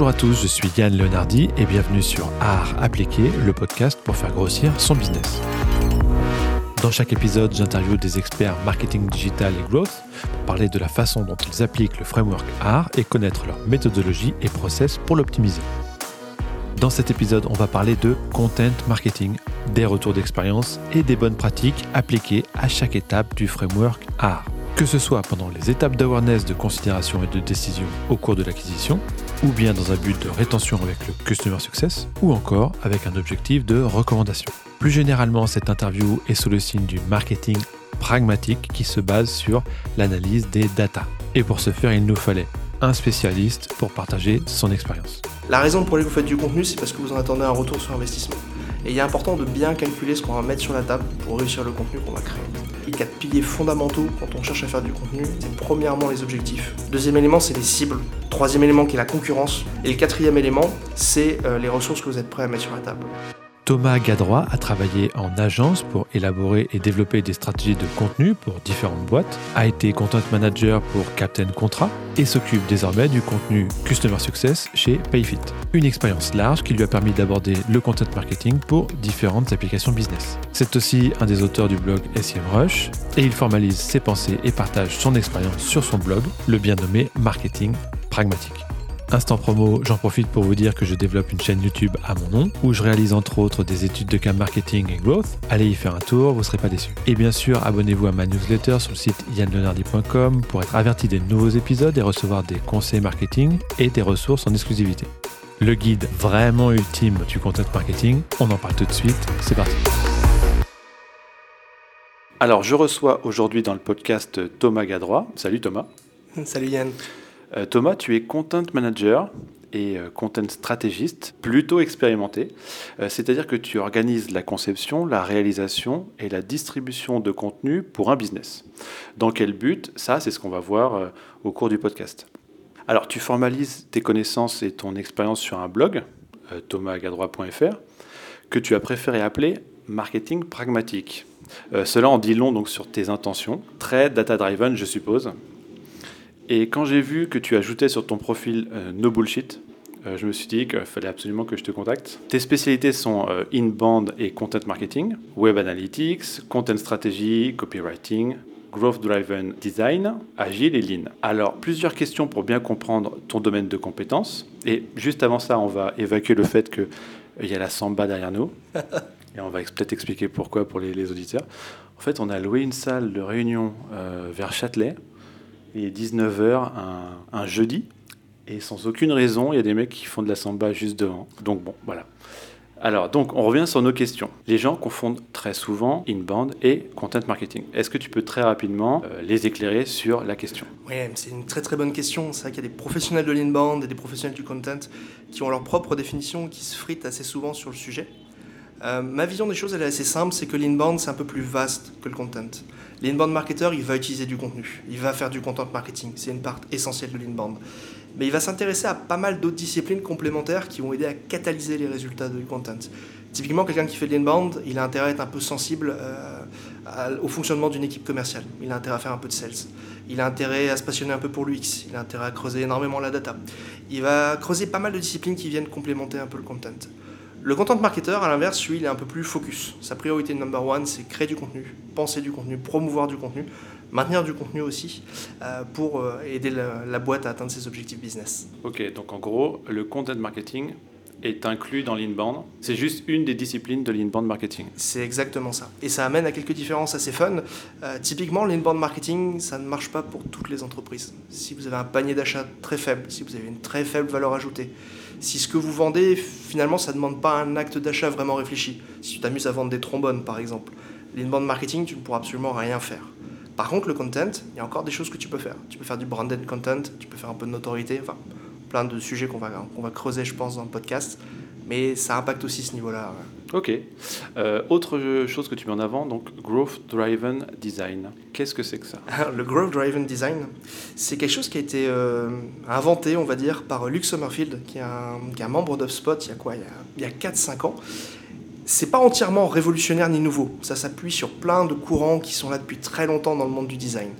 Bonjour à tous, je suis Yann Leonardi et bienvenue sur Art appliqué, le podcast pour faire grossir son business. Dans chaque épisode, j'interviewe des experts marketing digital et growth pour parler de la façon dont ils appliquent le framework art et connaître leur méthodologie et process pour l'optimiser. Dans cet épisode, on va parler de content marketing, des retours d'expérience et des bonnes pratiques appliquées à chaque étape du framework art. Que ce soit pendant les étapes d'awareness, de considération et de décision au cours de l'acquisition, ou bien dans un but de rétention avec le Customer Success, ou encore avec un objectif de recommandation. Plus généralement, cette interview est sous le signe du marketing pragmatique qui se base sur l'analyse des data. Et pour ce faire, il nous fallait un spécialiste pour partager son expérience. La raison pour laquelle vous faites du contenu, c'est parce que vous en attendez un retour sur investissement. Et il est important de bien calculer ce qu'on va mettre sur la table pour réussir le contenu qu'on va créer. Les quatre piliers fondamentaux quand on cherche à faire du contenu, c'est premièrement les objectifs. Deuxième élément, c'est les cibles. Troisième élément qui est la concurrence. Et le quatrième élément, c'est euh, les ressources que vous êtes prêts à mettre sur la table. Thomas Gadroit a travaillé en agence pour élaborer et développer des stratégies de contenu pour différentes boîtes, a été content manager pour Captain Contrat et s'occupe désormais du contenu Customer Success chez Payfit. Une expérience large qui lui a permis d'aborder le content marketing pour différentes applications business. C'est aussi un des auteurs du blog SEMrush et il formalise ses pensées et partage son expérience sur son blog, le bien nommé Marketing Pragmatique. Instant promo, j'en profite pour vous dire que je développe une chaîne YouTube à mon nom, où je réalise entre autres des études de cas marketing et growth. Allez y faire un tour, vous ne serez pas déçus. Et bien sûr, abonnez-vous à ma newsletter sur le site yanleonardi.com pour être averti des nouveaux épisodes et recevoir des conseils marketing et des ressources en exclusivité. Le guide vraiment ultime du content marketing, on en parle tout de suite, c'est parti. Alors, je reçois aujourd'hui dans le podcast Thomas Gadroit. Salut Thomas. Salut Yann. Euh, Thomas, tu es content manager et euh, content stratégiste plutôt expérimenté. Euh, c'est-à-dire que tu organises la conception, la réalisation et la distribution de contenu pour un business. Dans quel but? Ça, c'est ce qu'on va voir au cours du podcast. Alors, tu formalises tes connaissances et ton expérience sur un blog, thomasgadroit.fr, que tu as préféré appeler marketing pragmatique. cela en dit long donc sur tes intentions, très data-driven je suppose, et quand j'ai vu que tu ajoutais sur ton profil euh, No Bullshit, euh, je me suis dit qu'il fallait absolument que je te contacte. Tes spécialités sont euh, inbound et content marketing, web analytics, content strategy, copywriting, growth driven design, agile et lean. Alors, plusieurs questions pour bien comprendre ton domaine de compétences. Et juste avant ça, on va évacuer le fait qu'il y a la samba derrière nous. Et on va peut-être expliquer pourquoi pour les, auditeurs. En fait, on a loué une salle de réunion vers Châtelet il est 19h un, jeudi. Et sans aucune raison, il y a des mecs qui font de la samba juste devant. Donc bon, voilà. Alors, donc, on revient sur nos questions. Les gens confondent très souvent inbound et content marketing. Est-ce que tu peux très rapidement euh, les éclairer sur la question? Oui, c'est une très très bonne question. C'est vrai qu'il y a des professionnels de l'inbound et des professionnels du content qui ont leur propre définition, qui se fritent assez souvent sur le sujet. Euh, ma vision des choses, elle est assez simple, c'est que l'inbound, c'est un peu plus vaste que le content. L'inbound marketer, il va utiliser du contenu, il va faire du content marketing, c'est une part essentielle de l'inbound. Mais il va s'intéresser à pas mal d'autres disciplines complémentaires qui vont aider à catalyser les résultats du content. Typiquement, quelqu'un qui fait de l'inbound, il a intérêt à être un peu sensible euh, au fonctionnement d'une équipe commerciale. Il a intérêt à faire un peu de sales. Il a intérêt à se passionner un peu pour l'UX. Il a intérêt à creuser énormément la data. Il va creuser pas mal de disciplines qui viennent complémenter un peu le content. Le content marketer, à l'inverse, lui, il est un peu plus focus. Sa priorité number one, c'est créer du contenu, penser du contenu, promouvoir du contenu, maintenir du contenu aussi, euh, pour euh, aider la, boîte à atteindre ses objectifs business. Ok, donc en gros, le content marketing est inclus dans l'inbound. C'est juste une des disciplines de l'inbound marketing. C'est exactement ça. Et ça amène à quelques différences assez fun. Euh, typiquement, l'inbound marketing, ça ne marche pas pour toutes les entreprises. Si vous avez un panier d'achat très faible, si vous avez une très faible valeur ajoutée, si ce que vous vendez, finalement, ça ne demande pas un acte d'achat vraiment réfléchi. Si tu t'amuses à vendre des trombones, par exemple, l'inbound marketing, tu ne pourras absolument rien faire. Par contre, le content, il y a encore des choses que tu peux faire. Tu peux faire du branded content, tu peux faire un peu de notoriété, enfin, plein de sujets qu'on va, qu'on va creuser, je pense, dans le podcast. Mais ça impacte aussi ce niveau-là. Ok. Euh, autre chose que tu mets en avant, donc Growth Driven Design. Qu'est-ce que c'est que ça? Le Growth Driven Design, c'est quelque chose qui a été euh, inventé, on va dire, par Luke Summerfield, qui est un, membre d'HubSpot il y a quoi? Il y a, a 4-5 ans. c'est pas entièrement révolutionnaire ni nouveau. Ça s'appuie sur plein de courants qui sont là depuis très longtemps dans le monde du design.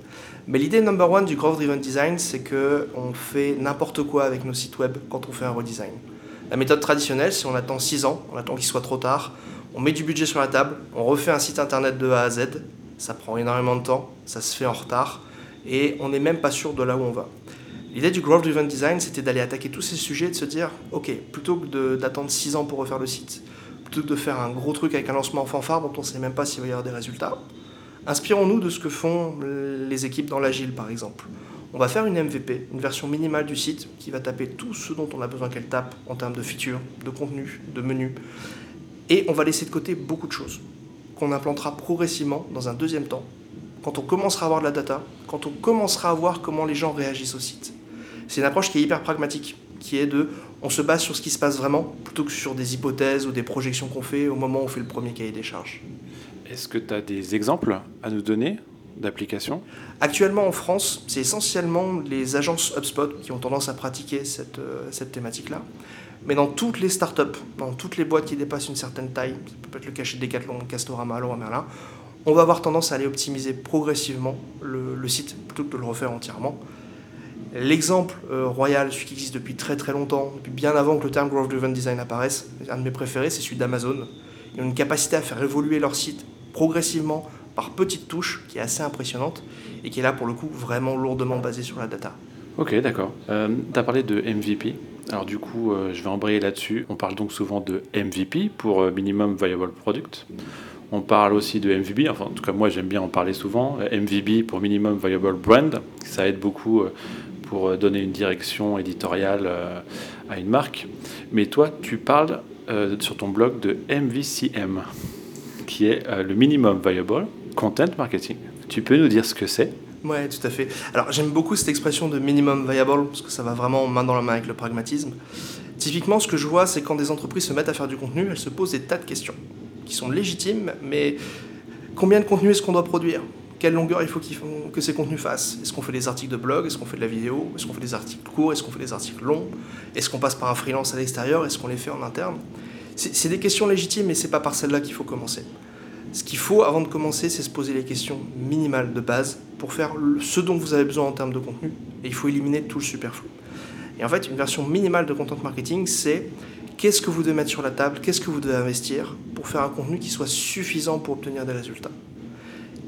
Mais l'idée number one du Growth Driven Design, c'est que on fait n'importe quoi avec nos sites web quand on fait un redesign. La méthode traditionnelle, c'est on attend 6 ans, on attend qu'il soit trop tard, on met du budget sur la table, on refait un site internet de A à Z, ça prend énormément de temps, ça se fait en retard, et on n'est même pas sûr de là où on va. L'idée du Growth Driven Design, c'était d'aller attaquer tous ces sujets, de se dire, ok, plutôt que d'attendre 6 ans pour refaire le site, plutôt que de faire un gros truc avec un lancement en fanfare dont on ne sait même pas s'il va y avoir des résultats, inspirons-nous de ce que font les équipes dans l'agile, par exemple. On va faire une MVP, une version minimale du site qui va taper tout ce dont on a besoin qu'elle tape en termes de features, de contenu, de menu. Et on va laisser de côté beaucoup de choses qu'on implantera progressivement dans un deuxième temps, quand on commencera à avoir de la data, quand on commencera à voir comment les gens réagissent au site. C'est une approche qui est hyper pragmatique, qui est de on se base sur ce qui se passe vraiment plutôt que sur des hypothèses ou des projections qu'on fait au moment où on fait le premier cahier des charges. Est-ce que tu as des exemples à nous donner? D'applications Actuellement en France, c'est essentiellement les agences HubSpot qui ont tendance à pratiquer cette, euh, cette thématique-là. Mais dans toutes les startups, dans toutes les boîtes qui dépassent une certaine taille, ça peut être le cas chez Decathlon, Castorama, Leroy Merlin, on va avoir tendance à aller optimiser progressivement le, site plutôt que de le refaire entièrement. L'exemple euh, royal, celui qui existe depuis très très longtemps, depuis bien avant que le terme Growth Driven Design apparaisse, un de mes préférés, c'est celui d'Amazon. Ils ont une capacité à faire évoluer leur site progressivement par petites touches qui est assez impressionnante et qui est là pour le coup vraiment lourdement basée sur la data. Ok, d'accord. Euh, tu as parlé de MVP. Alors du coup, euh, je vais embrayer là-dessus. On parle donc souvent de MVP pour euh, Minimum Viable Product. On parle aussi de MVB, enfin en tout cas moi j'aime bien en parler souvent. MVB pour Minimum Viable Brand, ça aide beaucoup pour donner une direction éditoriale à une marque. Mais toi, tu parles sur ton blog de MVCM, qui est le Minimum Viable Content Marketing. Tu peux nous dire ce que c'est? Oui, tout à fait. Alors j'aime beaucoup cette expression de minimum viable, parce que ça va vraiment main dans la main avec le pragmatisme. Typiquement, ce que je vois, c'est quand des entreprises se mettent à faire du contenu, elles se posent des tas de questions, qui sont légitimes, mais combien de contenu est-ce qu'on doit produire? Quelle longueur il faut que ces contenus fassent? Est-ce qu'on fait des articles de blog? Est-ce qu'on fait de la vidéo? Est-ce qu'on fait des articles courts? Est-ce qu'on fait des articles longs? Est-ce qu'on passe par un freelance à l'extérieur? Est-ce qu'on les fait en interne? C'est des questions légitimes, mais c'est pas par celle-là qu'il faut commencer. Ce qu'il faut avant de commencer, c'est se poser les questions minimales de base pour faire ce dont vous avez besoin en termes de contenu. Et il faut éliminer tout le superflu. Et en fait, une version minimale de content marketing, c'est qu'est-ce que vous devez mettre sur la table, qu'est-ce que vous devez investir pour faire un contenu qui soit suffisant pour obtenir des résultats.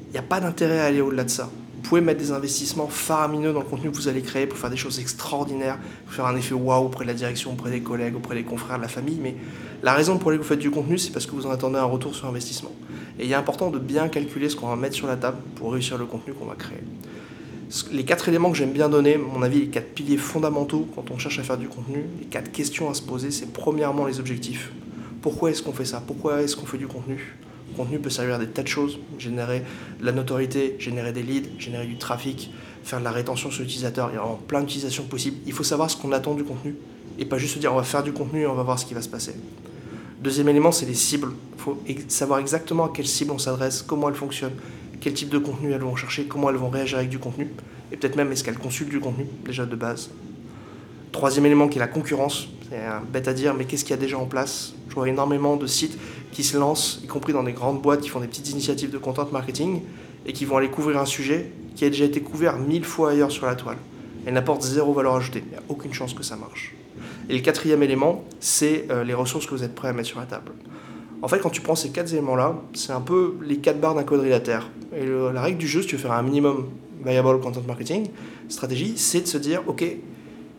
Il n'y a pas d'intérêt à aller au-delà de ça. Vous pouvez mettre des investissements faramineux dans le contenu que vous allez créer pour faire des choses extraordinaires, pour faire un effet waouh auprès de la direction, auprès des collègues, auprès des confrères, de la famille, mais la raison pour laquelle vous faites du contenu, c'est parce que vous en attendez un retour sur investissement. Et il est important de bien calculer ce qu'on va mettre sur la table pour réussir le contenu qu'on va créer. Les quatre éléments que j'aime bien donner, à mon avis, les quatre piliers fondamentaux quand on cherche à faire du contenu, les quatre questions à se poser, c'est premièrement les objectifs. Pourquoi est-ce qu'on fait ça? Pourquoi est-ce qu'on fait du contenu? Contenu peut servir à des tas de choses, générer de la notoriété, générer des leads, générer du trafic, faire de la rétention sur l'utilisateur. Il y a plein d'utilisations possibles. Il faut savoir ce qu'on attend du contenu et pas juste se dire on va faire du contenu et on va voir ce qui va se passer. Deuxième élément, c'est les cibles. Il faut savoir exactement à quelle cible on s'adresse, comment elles fonctionnent, quel type de contenu elles vont chercher, comment elles vont réagir avec du contenu, et peut-être même est-ce qu'elles consultent du contenu déjà de base. Troisième élément qui est la concurrence. C'est bête à dire, mais qu'est-ce qu'il y a déjà en place? Je vois énormément de sites qui se lancent, y compris dans des grandes boîtes qui font des petites initiatives de content marketing et qui vont aller couvrir un sujet qui a déjà été couvert mille fois ailleurs sur la toile. Elle n'apporte zéro valeur ajoutée. Il n'y a aucune chance que ça marche. Et le quatrième élément, c'est euh, les ressources que vous êtes prêt à mettre sur la table. En fait, quand tu prends ces quatre éléments-là, c'est un peu les quatre barres d'un quadrilatère. Et la règle du jeu, si tu veux faire un minimum viable content marketing, stratégie, c'est de se dire, OK,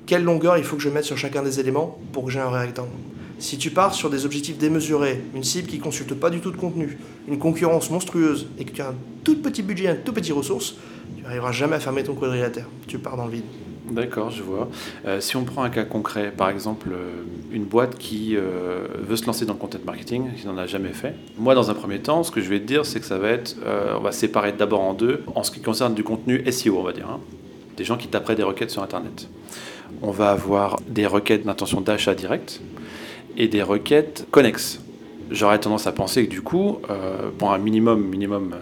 quelle longueur il faut que je mette sur chacun des éléments pour que j'ai un rectangle si tu pars sur des objectifs démesurés, une cible qui ne consulte pas du tout de contenu, une concurrence monstrueuse et que tu as un tout petit budget, un tout petit ressource, tu n'arriveras jamais à fermer ton quadrilatère. Tu pars dans le vide. D'accord, je vois. Euh, si on prend un cas concret, par exemple, euh, une boîte qui euh, veut se lancer dans le content marketing, qui n'en a jamais fait. Moi, dans un premier temps, ce que je vais te dire, c'est que ça va être, on va séparer d'abord en deux, en ce qui concerne du contenu SEO, on va dire, hein. des gens qui taperaient des requêtes sur Internet. On va avoir des requêtes d'intention d'achat direct et des requêtes connexes. J'aurais tendance à penser que du coup, pour un minimum, minimum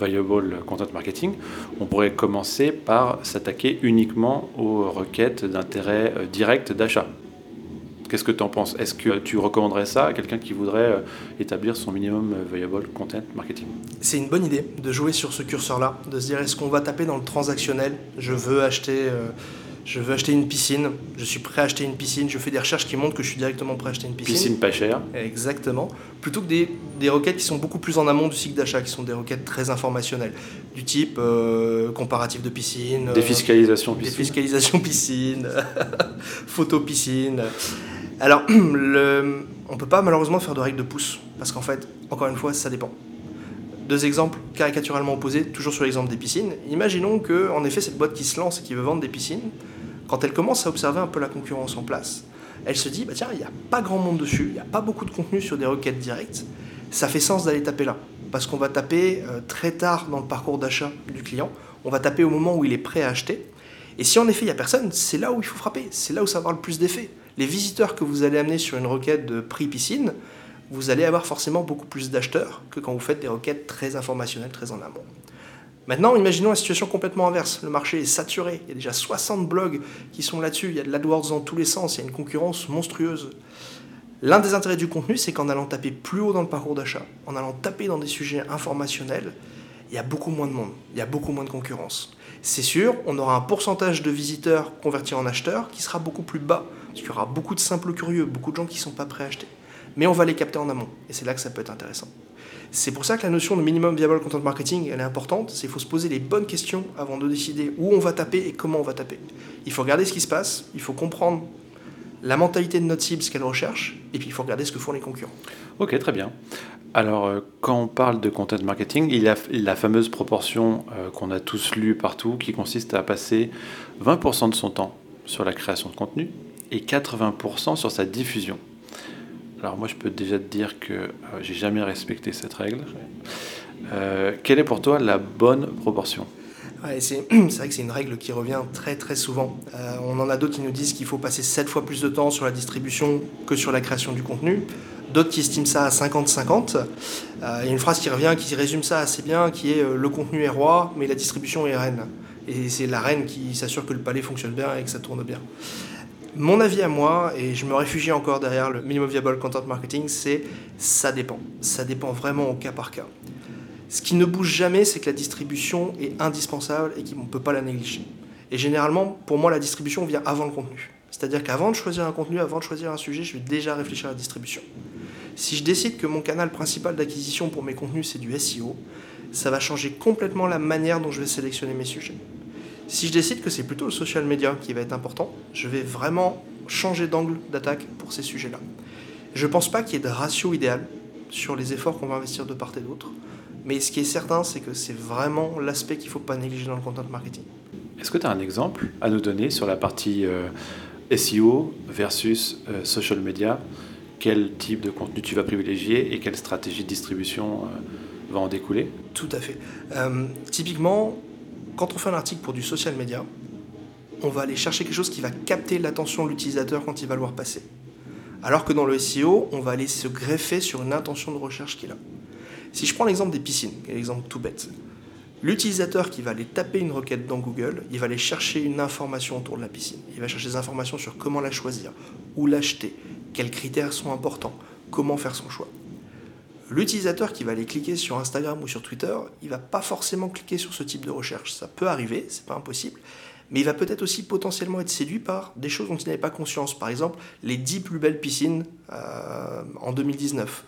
Viable Content Marketing, on pourrait commencer par s'attaquer uniquement aux requêtes d'intérêt euh, direct d'achat. Qu'est-ce que tu en penses? Est-ce que tu recommanderais ça à quelqu'un qui voudrait établir son minimum viable content marketing? C'est une bonne idée de jouer sur ce curseur-là, de se dire est-ce qu'on va taper dans le transactionnel? Je veux acheter je veux acheter une piscine, je suis prêt à acheter une piscine, je fais des recherches qui montrent que je suis directement prêt à acheter une piscine. Piscine pas chère. Exactement. Plutôt que des, des, requêtes qui sont beaucoup plus en amont du cycle d'achat, qui sont des requêtes très informationnelles, du type euh, comparatif de piscine. Euh, défiscalisation piscine. Défiscalisation piscine, photo piscine. Alors, le, on ne peut pas malheureusement faire de règles de pouce, parce qu'en fait, encore une fois, ça dépend. Deux exemples caricaturalement opposés, toujours sur l'exemple des piscines. Imaginons que, en effet, cette boîte qui se lance et qui veut vendre des piscines, quand elle commence à observer un peu la concurrence en place, elle se dit, bah tiens, il n'y a pas grand monde dessus, il n'y a pas beaucoup de contenu sur des requêtes directes, ça fait sens d'aller taper là. Parce qu'on va taper euh, très tard dans le parcours d'achat du client, on va taper au moment où il est prêt à acheter. Et si en effet il n'y a personne, c'est là où il faut frapper, c'est là où ça va avoir le plus d'effet. Les visiteurs que vous allez amener sur une requête de prix piscine, vous allez avoir forcément beaucoup plus d'acheteurs que quand vous faites des requêtes très informationnelles, très en amont. Maintenant, imaginons la situation complètement inverse. Le marché est saturé, il y a déjà 60 blogs qui sont là-dessus, il y a de l'AdWords dans tous les sens, il y a une concurrence monstrueuse. L'un des intérêts du contenu, c'est qu'en allant taper plus haut dans le parcours d'achat, en allant taper dans des sujets informationnels, il y a beaucoup moins de monde, il y a beaucoup moins de concurrence. C'est sûr, on aura un pourcentage de visiteurs convertis en acheteurs qui sera beaucoup plus bas, parce qu'il y aura beaucoup de simples curieux, beaucoup de gens qui ne sont pas prêts à acheter mais on va les capter en amont. Et c'est là que ça peut être intéressant. C'est pour ça que la notion de minimum viable content marketing, elle est importante. C'est qu'il faut se poser les bonnes questions avant de décider où on va taper et comment on va taper. Il faut regarder ce qui se passe, il faut comprendre la mentalité de notre cible, ce qu'elle recherche, et puis il faut regarder ce que font les concurrents. Ok, très bien. Alors, euh, quand on parle de content marketing, il y a la fameuse proportion euh, qu'on a tous lue partout qui consiste à passer 20% de son temps sur la création de contenu et 80% sur sa diffusion. Alors moi, je peux déjà te dire que euh, j'ai jamais respecté cette règle. Euh, quelle est pour toi la bonne proportion? C'est vrai que c'est une règle qui revient très très souvent. Euh, on en a d'autres qui nous disent qu'il faut passer 7 fois plus de temps sur la distribution que sur la création du contenu. D'autres qui estiment ça à 50-50. Il y a une phrase qui revient qui résume ça assez bien, qui est le contenu est roi, mais la distribution est reine. Et c'est la reine qui s'assure que le palais fonctionne bien et que ça tourne bien. Mon avis à moi, et je me réfugie encore derrière le minimum viable content marketing, c'est ça dépend. Ça dépend vraiment au cas par cas. Ce qui ne bouge jamais, c'est que la distribution est indispensable et qu'on ne peut pas la négliger. Et généralement, pour moi, la distribution vient avant le contenu. C'est-à-dire qu'avant de choisir un contenu, avant de choisir un sujet, je vais déjà réfléchir à la distribution. Si je décide que mon canal principal d'acquisition pour mes contenus, c'est du SEO, ça va changer complètement la manière dont je vais sélectionner mes sujets. Si je décide que c'est plutôt le social media qui va être important, je vais vraiment changer d'angle d'attaque pour ces sujets-là. Je ne pense pas qu'il y ait de ratio idéal sur les efforts qu'on va investir de part et d'autre, mais ce qui est certain, c'est que c'est vraiment l'aspect qu'il ne faut pas négliger dans le content marketing. Est-ce que tu as un exemple à nous donner sur la partie euh, SEO versus euh, social media? Quel type de contenu tu vas privilégier et quelle stratégie de distribution euh, va en découler? Tout à fait. typiquement, quand on fait un article pour du social media, on va aller chercher quelque chose qui va capter l'attention de l'utilisateur quand il va le voir passer. Alors que dans le SEO, on va aller se greffer sur une intention de recherche qu'il a. Si je prends l'exemple des piscines, l'exemple tout bête, l'utilisateur qui va aller taper une requête dans Google, il va aller chercher une information autour de la piscine. Il va chercher des informations sur comment la choisir, où l'acheter, quels critères sont importants, comment faire son choix. L'utilisateur qui va aller cliquer sur Instagram ou sur Twitter, il va pas forcément cliquer sur ce type de recherche. Ça peut arriver, c'est pas impossible, mais il va peut-être aussi potentiellement être séduit par des choses dont il n'avait pas conscience. Par exemple, les 10 plus belles piscines euh, en 2019.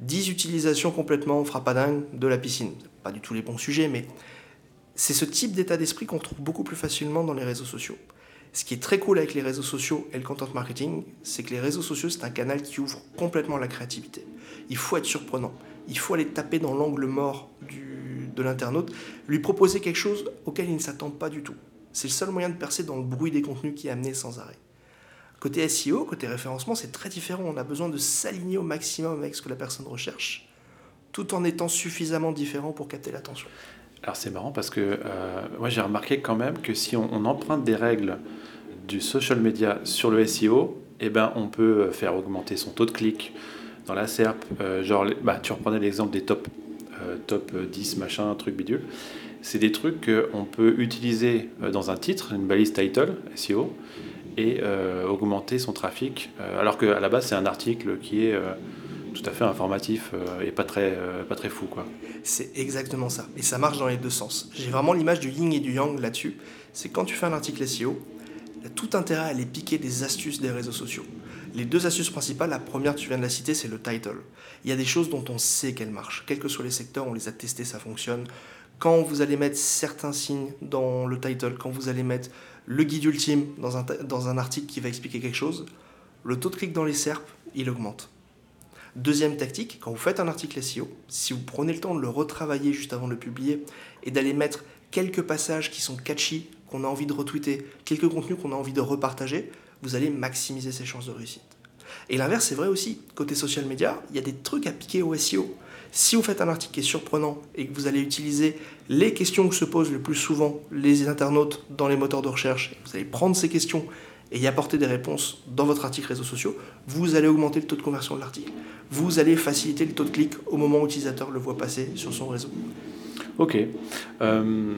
10 utilisations complètement frappadingues de la piscine. Pas du tout les bons sujets, mais c'est ce type d'état d'esprit qu'on trouve beaucoup plus facilement dans les réseaux sociaux. Ce qui est très cool avec les réseaux sociaux et le content marketing, c'est que les réseaux sociaux, c'est un canal qui ouvre complètement la créativité il faut être surprenant. Il faut aller taper dans l'angle mort de l'internaute, lui proposer quelque chose auquel il ne s'attend pas du tout. C'est le seul moyen de percer dans le bruit des contenus qui est amené sans arrêt. Côté SEO, côté référencement, c'est très différent. On a besoin de s'aligner au maximum avec ce que la personne recherche, tout en étant suffisamment différent pour capter l'attention. Alors c'est marrant parce que euh, moi j'ai remarqué quand même que si on, emprunte des règles du social media sur le SEO, eh ben, on peut faire augmenter son taux de clic, dans la SERP, euh, genre, bah, tu reprenais l'exemple des top, euh, top 10, machin, truc bidule. C'est des trucs qu'on peut utiliser euh, dans un titre, une balise title, SEO, et augmenter son trafic, alors qu'à la base c'est un article qui est tout à fait informatif et pas très, fou. quoi. C'est exactement ça, et ça marche dans les deux sens. J'ai vraiment l'image du yin et du yang là-dessus, c'est quand tu fais un article SEO, tout intérêt à aller piquer des astuces des réseaux sociaux. Les deux astuces principales, la première, tu viens de la citer, c'est le title. Il y a des choses dont on sait qu'elles marchent. Quels que soient les secteurs, on les a testés, ça fonctionne. Quand vous allez mettre certains signes dans le title, quand vous allez mettre le guide ultime dans un, dans un article qui va expliquer quelque chose, le taux de clic dans les SERP, il augmente. Deuxième tactique, quand vous faites un article SEO, si vous prenez le temps de le retravailler juste avant de le publier et d'aller mettre quelques passages qui sont catchy, qu'on a envie de retweeter, quelques contenus qu'on a envie de repartager, vous allez maximiser ses chances de réussite. Et l'inverse, c'est vrai aussi. Côté social media, il y a des trucs à piquer au SEO. Si vous faites un article qui est surprenant et que vous allez utiliser les questions que se posent le plus souvent les internautes dans les moteurs de recherche, vous allez prendre ces questions et y apporter des réponses dans votre article réseaux sociaux, vous allez augmenter le taux de conversion de l'article. Vous allez faciliter le taux de clic au moment où l'utilisateur le voit passer sur son réseau. Ok. Euh,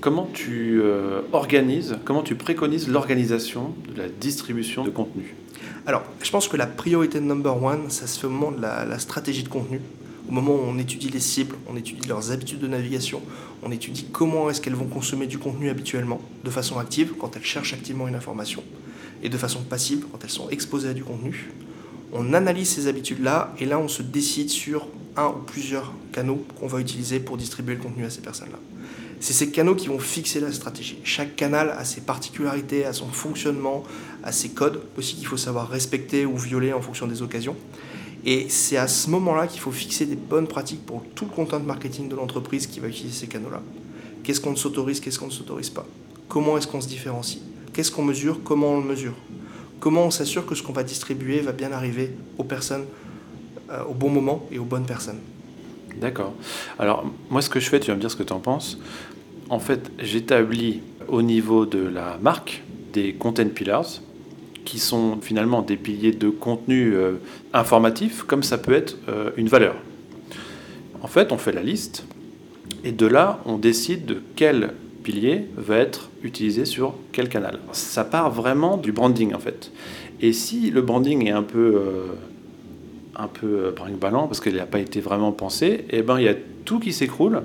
comment tu euh, organises, comment tu préconises l'organisation de la distribution de contenu? Alors, je pense que la priorité number one, ça se fait au moment de la, stratégie de contenu, au moment où on étudie les cibles, on étudie leurs habitudes de navigation, on étudie comment est-ce qu'elles vont consommer du contenu habituellement, de façon active, quand elles cherchent activement une information, et de façon passive, quand elles sont exposées à du contenu. On analyse ces habitudes-là, et là, on se décide sur un ou plusieurs canaux qu'on va utiliser pour distribuer le contenu à ces personnes-là. C'est ces canaux qui vont fixer la stratégie. Chaque canal a ses particularités, a son fonctionnement, a ses codes aussi qu'il faut savoir respecter ou violer en fonction des occasions. Et c'est à ce moment-là qu'il faut fixer des bonnes pratiques pour tout le content marketing de l'entreprise qui va utiliser ces canaux-là. Qu'est-ce qu'on s'autorise, qu'est-ce qu'on ne s'autorise pas? Comment est-ce qu'on se différencie? Qu'est-ce qu'on mesure Comment on le mesure? Comment on s'assure que ce qu'on va distribuer va bien arriver aux personnes euh, au bon moment et aux bonnes personnes? D'accord. Alors, moi, ce que je fais, tu vas me dire ce que tu en penses. En fait, j'établis au niveau de la marque des content pillars qui sont finalement des piliers de contenu euh, informatif, comme ça peut être euh, une valeur. En fait, on fait la liste et de là, on décide de quel pilier va être utilisé sur quel canal. Ça part vraiment du branding en fait. Et si le branding est un peu euh, un peu euh, brinque-ballant parce qu'il n'a pas été vraiment pensé, et eh ben il y a tout qui s'écroule.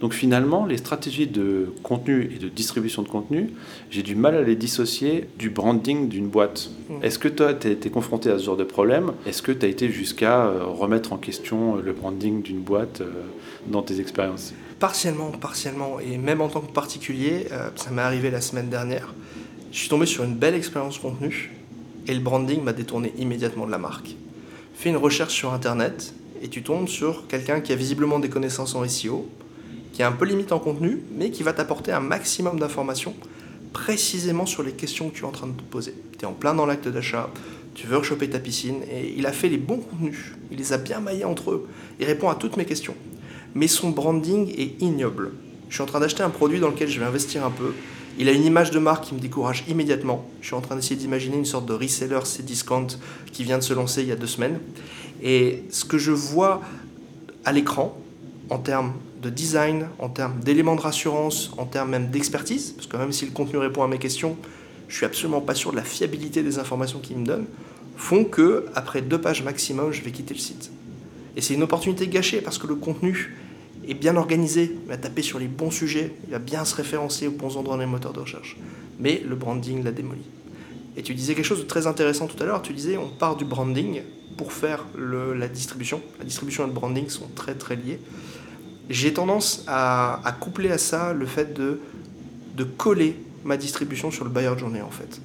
Donc finalement, les stratégies de contenu et de distribution de contenu, j'ai du mal à les dissocier du branding d'une boîte. Mmh. Est-ce que toi, tu as été confronté à ce genre de problème? Est-ce que tu as été jusqu'à euh, remettre en question le branding d'une boîte euh, dans tes expériences? Partiellement, partiellement. Et même en tant que particulier, ça m'est arrivé la semaine dernière. Je suis tombé sur une belle expérience contenu et le branding m'a détourné immédiatement de la marque fais une recherche sur Internet et tu tombes sur quelqu'un qui a visiblement des connaissances en SEO, qui est un peu limite en contenu, mais qui va t'apporter un maximum d'informations précisément sur les questions que tu es en train de te poser. Tu es en plein dans l'acte d'achat, tu veux rechoper ta piscine, et il a fait les bons contenus, il les a bien maillés entre eux, il répond à toutes mes questions. Mais son branding est ignoble. Je suis en train d'acheter un produit dans lequel je vais investir un peu, il a une image de marque qui me décourage immédiatement. Je suis en train d'essayer d'imaginer une sorte de reseller discount qui vient de se lancer il y a deux semaines. Et ce que je vois à l'écran, en termes de design, en termes d'éléments de rassurance, en termes même d'expertise, parce que même si le contenu répond à mes questions, je suis absolument pas sûr de la fiabilité des informations qu'il me donne, font que après deux pages maximum, je vais quitter le site. Et c'est une opportunité gâchée parce que le contenu est bien organisé, il va taper sur les bons sujets, il va bien se référencer aux bons endroits dans les moteurs de recherche. Mais le branding l'a démoli. Et tu disais quelque chose de très intéressant tout à l'heure, tu disais on part du branding pour faire la distribution. La distribution et le branding sont très très liés. J'ai tendance à, coupler à ça le fait de, de coller ma distribution sur le buyer journée en fait.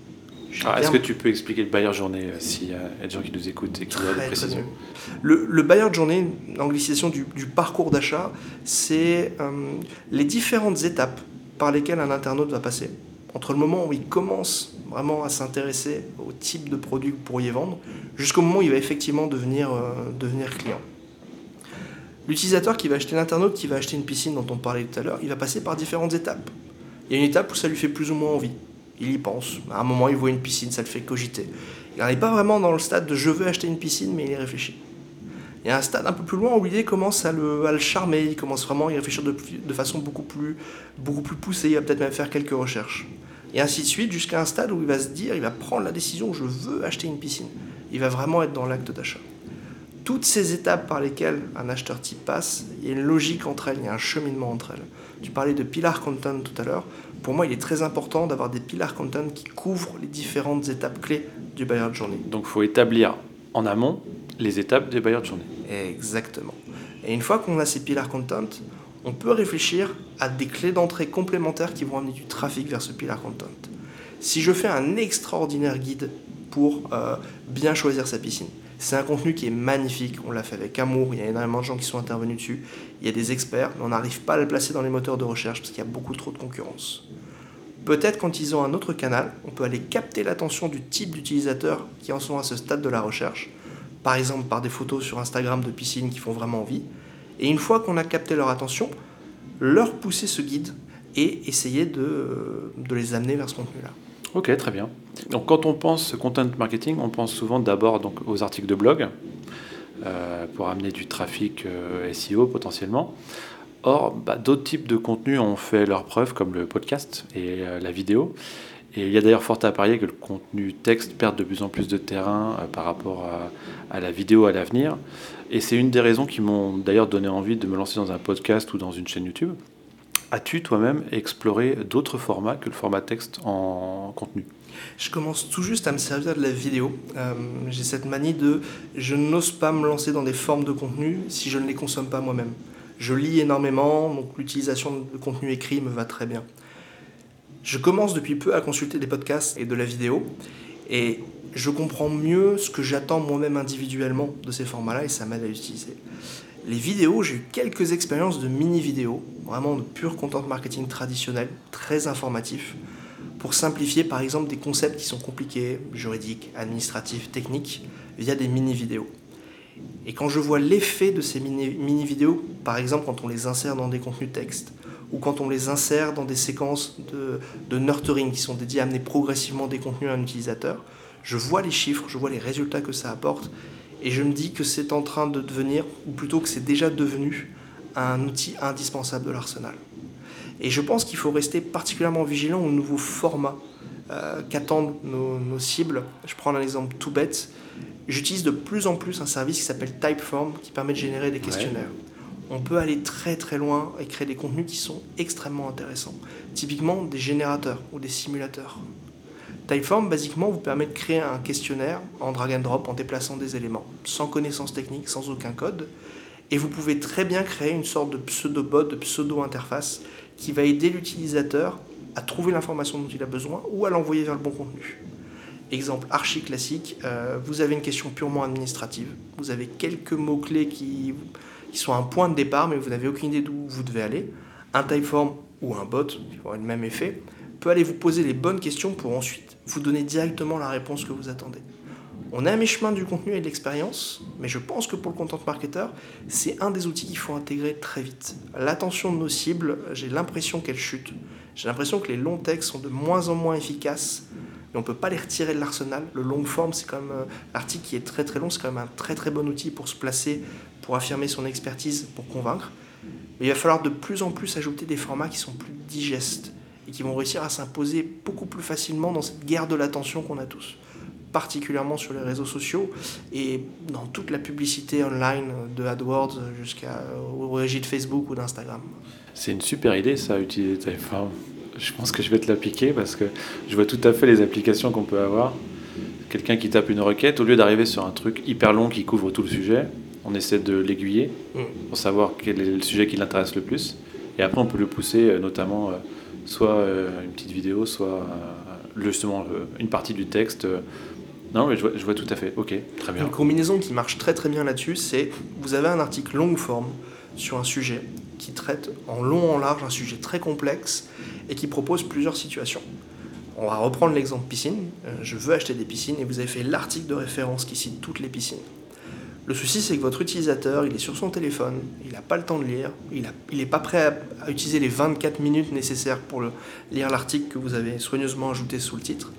Ah, est-ce que tu peux expliquer le buyer journée euh, s'il y a des gens qui nous écoutent et qui ont des précisions le, le buyer journée, l'anglicisation du, du, parcours d'achat, c'est euh, les différentes étapes par lesquelles un internaute va passer. Entre le moment où il commence vraiment à s'intéresser au type de produit que vous pourriez vendre, jusqu'au moment où il va effectivement devenir, euh, devenir client. L'utilisateur qui va acheter l'internaute, qui va acheter une piscine dont on parlait tout à l'heure, il va passer par différentes étapes. Il y a une étape où ça lui fait plus ou moins envie il y pense. À un moment, il voit une piscine, ça le fait cogiter. Il n'est pas vraiment dans le stade de je veux acheter une piscine, mais il y réfléchit. Il y a un stade un peu plus loin où l'idée commence à le, le, charmer, il commence vraiment à y réfléchir de, de, façon beaucoup plus, beaucoup plus poussée, il va peut-être même faire quelques recherches. Et ainsi de suite, jusqu'à un stade où il va se dire, il va prendre la décision, je veux acheter une piscine. Il va vraiment être dans l'acte d'achat. Toutes ces étapes par lesquelles un acheteur type passe, il y a une logique entre elles, il y a un cheminement entre elles. Tu parlais de pilar content tout à l'heure. Pour moi, il est très important d'avoir des pilar content qui couvrent les différentes étapes clés du buyer de journée. Donc il faut établir en amont les étapes des buyer de journée. Exactement. Et une fois qu'on a ces pilar content, on peut réfléchir à des clés d'entrée complémentaires qui vont amener du trafic vers ce pilar content. Si je fais un extraordinaire guide pour euh, bien choisir sa piscine, c'est un contenu qui est magnifique, on l'a fait avec amour, il y a énormément de gens qui sont intervenus dessus, il y a des experts, mais on n'arrive pas à le placer dans les moteurs de recherche parce qu'il y a beaucoup trop de concurrence. Peut-être quand ils ont un autre canal, on peut aller capter l'attention du type d'utilisateurs qui en sont à ce stade de la recherche, par exemple par des photos sur Instagram de piscines qui font vraiment envie, et une fois qu'on a capté leur attention, leur pousser ce guide et essayer de, de les amener vers ce contenu-là. Ok, très bien. Donc quand on pense content marketing, on pense souvent d'abord donc aux articles de blog euh, pour amener du trafic euh, SEO potentiellement. Or, bah, d'autres types de contenus ont fait leurs preuves, comme le podcast et euh, la vidéo. Et il y a d'ailleurs fort à parier que le contenu texte perd de plus en plus de terrain par rapport à, la vidéo à l'avenir. Et c'est une des raisons qui m'ont d'ailleurs donné envie de me lancer dans un podcast ou dans une chaîne YouTube. As-tu toi-même exploré d'autres formats que le format texte en contenu? Je commence tout juste à me servir de la vidéo. Euh, j'ai cette manie de je n'ose pas me lancer dans des formes de contenu si je ne les consomme pas moi-même. Je lis énormément, donc l'utilisation de contenu écrit me va très bien. Je commence depuis peu à consulter des podcasts et de la vidéo et je comprends mieux ce que j'attends moi-même individuellement de ces formats-là et ça m'aide à l'utiliser. Les vidéos, j'ai eu quelques expériences de mini-vidéos, vraiment de pur content marketing traditionnel, très informatif pour simplifier par exemple des concepts qui sont compliqués, juridiques, administratifs, techniques, via des mini-vidéos. Et quand je vois l'effet de ces mini-vidéos, par exemple quand on les insère dans des contenus textes, ou quand on les insère dans des séquences de, de nurturing qui sont dédiées à amener progressivement des contenus à un utilisateur, je vois les chiffres, je vois les résultats que ça apporte, et je me dis que c'est en train de devenir, ou plutôt que c'est déjà devenu, un outil indispensable de l'arsenal. Et je pense qu'il faut rester particulièrement vigilant aux nouveaux formats euh, qu'attendent nos, cibles. Je prends un exemple tout bête. J'utilise de plus en plus un service qui s'appelle Typeform qui permet de générer des questionnaires. On peut aller très très loin et créer des contenus qui sont extrêmement intéressants. Typiquement des générateurs ou des simulateurs. Typeform, basiquement, vous permet de créer un questionnaire en drag and drop, en déplaçant des éléments, sans connaissance technique, sans aucun code. Et vous pouvez très bien créer une sorte de pseudo-bot, de pseudo-interface qui va aider l'utilisateur à trouver l'information dont il a besoin ou à l'envoyer vers le bon contenu. Exemple archi classique, euh, vous avez une question purement administrative, vous avez quelques mots-clés qui, qui sont un point de départ, mais vous n'avez aucune idée d'où vous devez aller. Un typeform ou un bot, qui avoir le même effet, peut aller vous poser les bonnes questions pour ensuite vous donner directement la réponse que vous attendez. On est à mi-chemin du contenu et de l'expérience, mais je pense que pour le content marketer, c'est un des outils qu'il faut intégrer très vite. L'attention de nos cibles, j'ai l'impression qu'elle chute. J'ai l'impression que les longs textes sont de moins en moins efficaces, mais on ne peut pas les retirer de l'arsenal. Le long form, c'est quand même euh, l'article qui est très très long, c'est quand même un très très bon outil pour se placer, pour affirmer son expertise, pour convaincre. Mais il va falloir de plus en plus ajouter des formats qui sont plus digestes et qui vont réussir à s'imposer beaucoup plus facilement dans cette guerre de l'attention qu'on a tous particulièrement sur les réseaux sociaux et dans toute la publicité online de AdWords jusqu'au régie de Facebook ou d'Instagram. C'est une super idée ça, utiliser Typeform. Je pense que je vais te l'appliquer parce que je vois tout à fait les applications qu'on peut avoir. Quelqu'un qui tape une requête, au lieu d'arriver sur un truc hyper long qui couvre tout le sujet, on essaie de l'aiguiller mm. pour savoir quel est le sujet qui l'intéresse le plus. Et après, on peut le pousser, euh, notamment euh, soit euh, une petite vidéo, soit justement une partie du texte non, mais je vois, tout à fait. Ok, très bien. Une combinaison qui marche très très bien là-dessus, c'est vous avez un article long forme sur un sujet qui traite en long en large un sujet très complexe et qui propose plusieurs situations. On va reprendre l'exemple piscine. Euh, je veux acheter des piscines et vous avez fait l'article de référence qui cite toutes les piscines. Le souci, c'est que votre utilisateur, il est sur son téléphone, il n'a pas le temps de lire, il n'est pas prêt à, utiliser les 24 minutes nécessaires pour lire l'article que vous avez soigneusement ajouté sous le titre.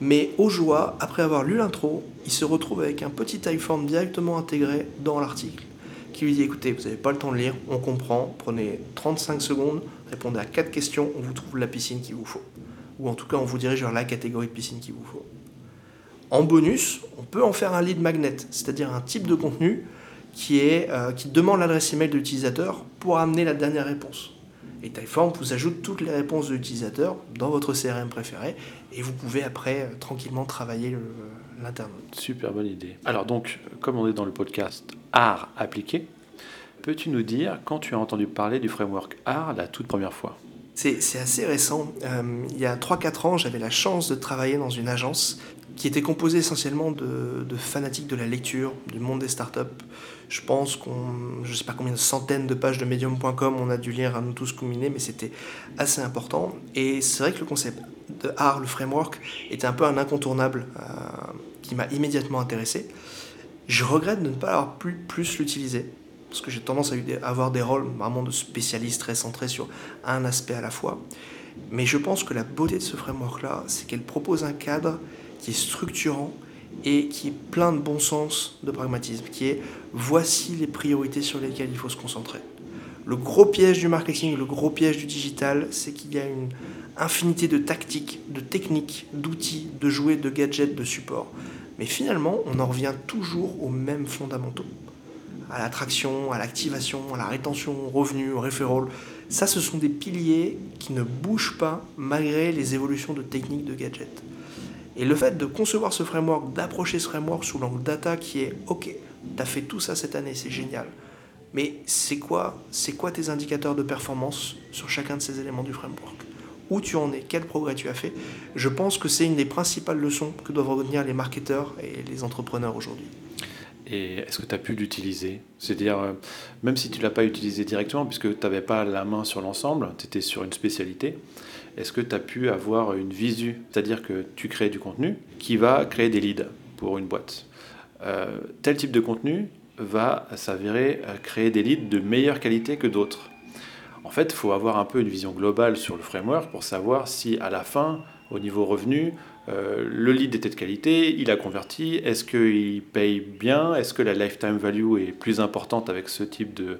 Mais au joie, après avoir lu l'intro, il se retrouve avec un petit typeform directement intégré dans l'article qui lui dit écoutez, vous n'avez pas le temps de lire, on comprend, prenez 35 secondes, répondez à 4 questions, on vous trouve la piscine qu'il vous faut. ou en tout cas on vous dirige vers la catégorie de piscine qu'il vous faut. En bonus, on peut en faire un lead magnet, c'est-à-dire un type de contenu qui, est, euh, qui demande l'adresse email de l'utilisateur pour amener la dernière réponse. Et Typeform vous ajoute toutes les réponses de l'utilisateur dans votre CRM préféré et vous pouvez après euh, tranquillement travailler l'internaute. Super bonne idée. Alors donc, comme on est dans le podcast art appliqué, peux-tu nous dire quand tu as entendu parler du framework art la toute première fois? C'est assez récent. Euh, il y a 3-4 ans, j'avais la chance de travailler dans une agence qui était composée essentiellement de, de, fanatiques de la lecture, du monde des startups. Je pense qu'on, je sais pas combien de centaines de pages de medium.com on a dû lire à nous tous combinés, mais c'était assez important. Et c'est vrai que le concept de art, le framework, était un peu un incontournable euh, qui m'a immédiatement intéressé. Je regrette de ne pas avoir plus, plus l'utiliser parce que j'ai tendance à avoir des rôles vraiment de spécialiste très centrés sur un aspect à la fois. Mais je pense que la beauté de ce framework-là, c'est qu'elle propose un cadre qui est structurant et qui est plein de bon sens, de pragmatisme, qui est voici les priorités sur lesquelles il faut se concentrer. Le gros piège du marketing, le gros piège du digital, c'est qu'il y a une infinité de tactiques, de techniques, d'outils, de jouets, de gadgets, de supports. Mais finalement, on en revient toujours aux mêmes fondamentaux à l'attraction, à l'activation, à la rétention, au revenu, au referral. Ça, ce sont des piliers qui ne bougent pas malgré les évolutions de techniques de gadgets. Et le fait de concevoir ce framework, d'approcher ce framework sous l'angle data qui est OK, tu as fait tout ça cette année, c'est génial. Mais c'est quoi, c'est quoi tes indicateurs de performance sur chacun de ces éléments du framework? Où tu en es? Quel progrès tu as fait? Je pense que c'est une des principales leçons que doivent retenir les marketeurs et les entrepreneurs aujourd'hui. Et est-ce que tu as pu l'utiliser? C'est-à-dire, euh, même si tu ne l'as pas utilisé directement, puisque tu n'avais pas la main sur l'ensemble, tu étais sur une spécialité, est-ce que tu as pu avoir une visu? C'est-à-dire que tu crées du contenu qui va créer des leads pour une boîte. Euh, tel type de contenu va s'avérer euh, créer des leads de meilleure qualité que d'autres. En fait, il faut avoir un peu une vision globale sur le framework pour savoir si à la fin, au niveau revenu, euh, le lead était de qualité, il a converti, est-ce qu'il paye bien, est-ce que la lifetime value est plus importante avec ce type de,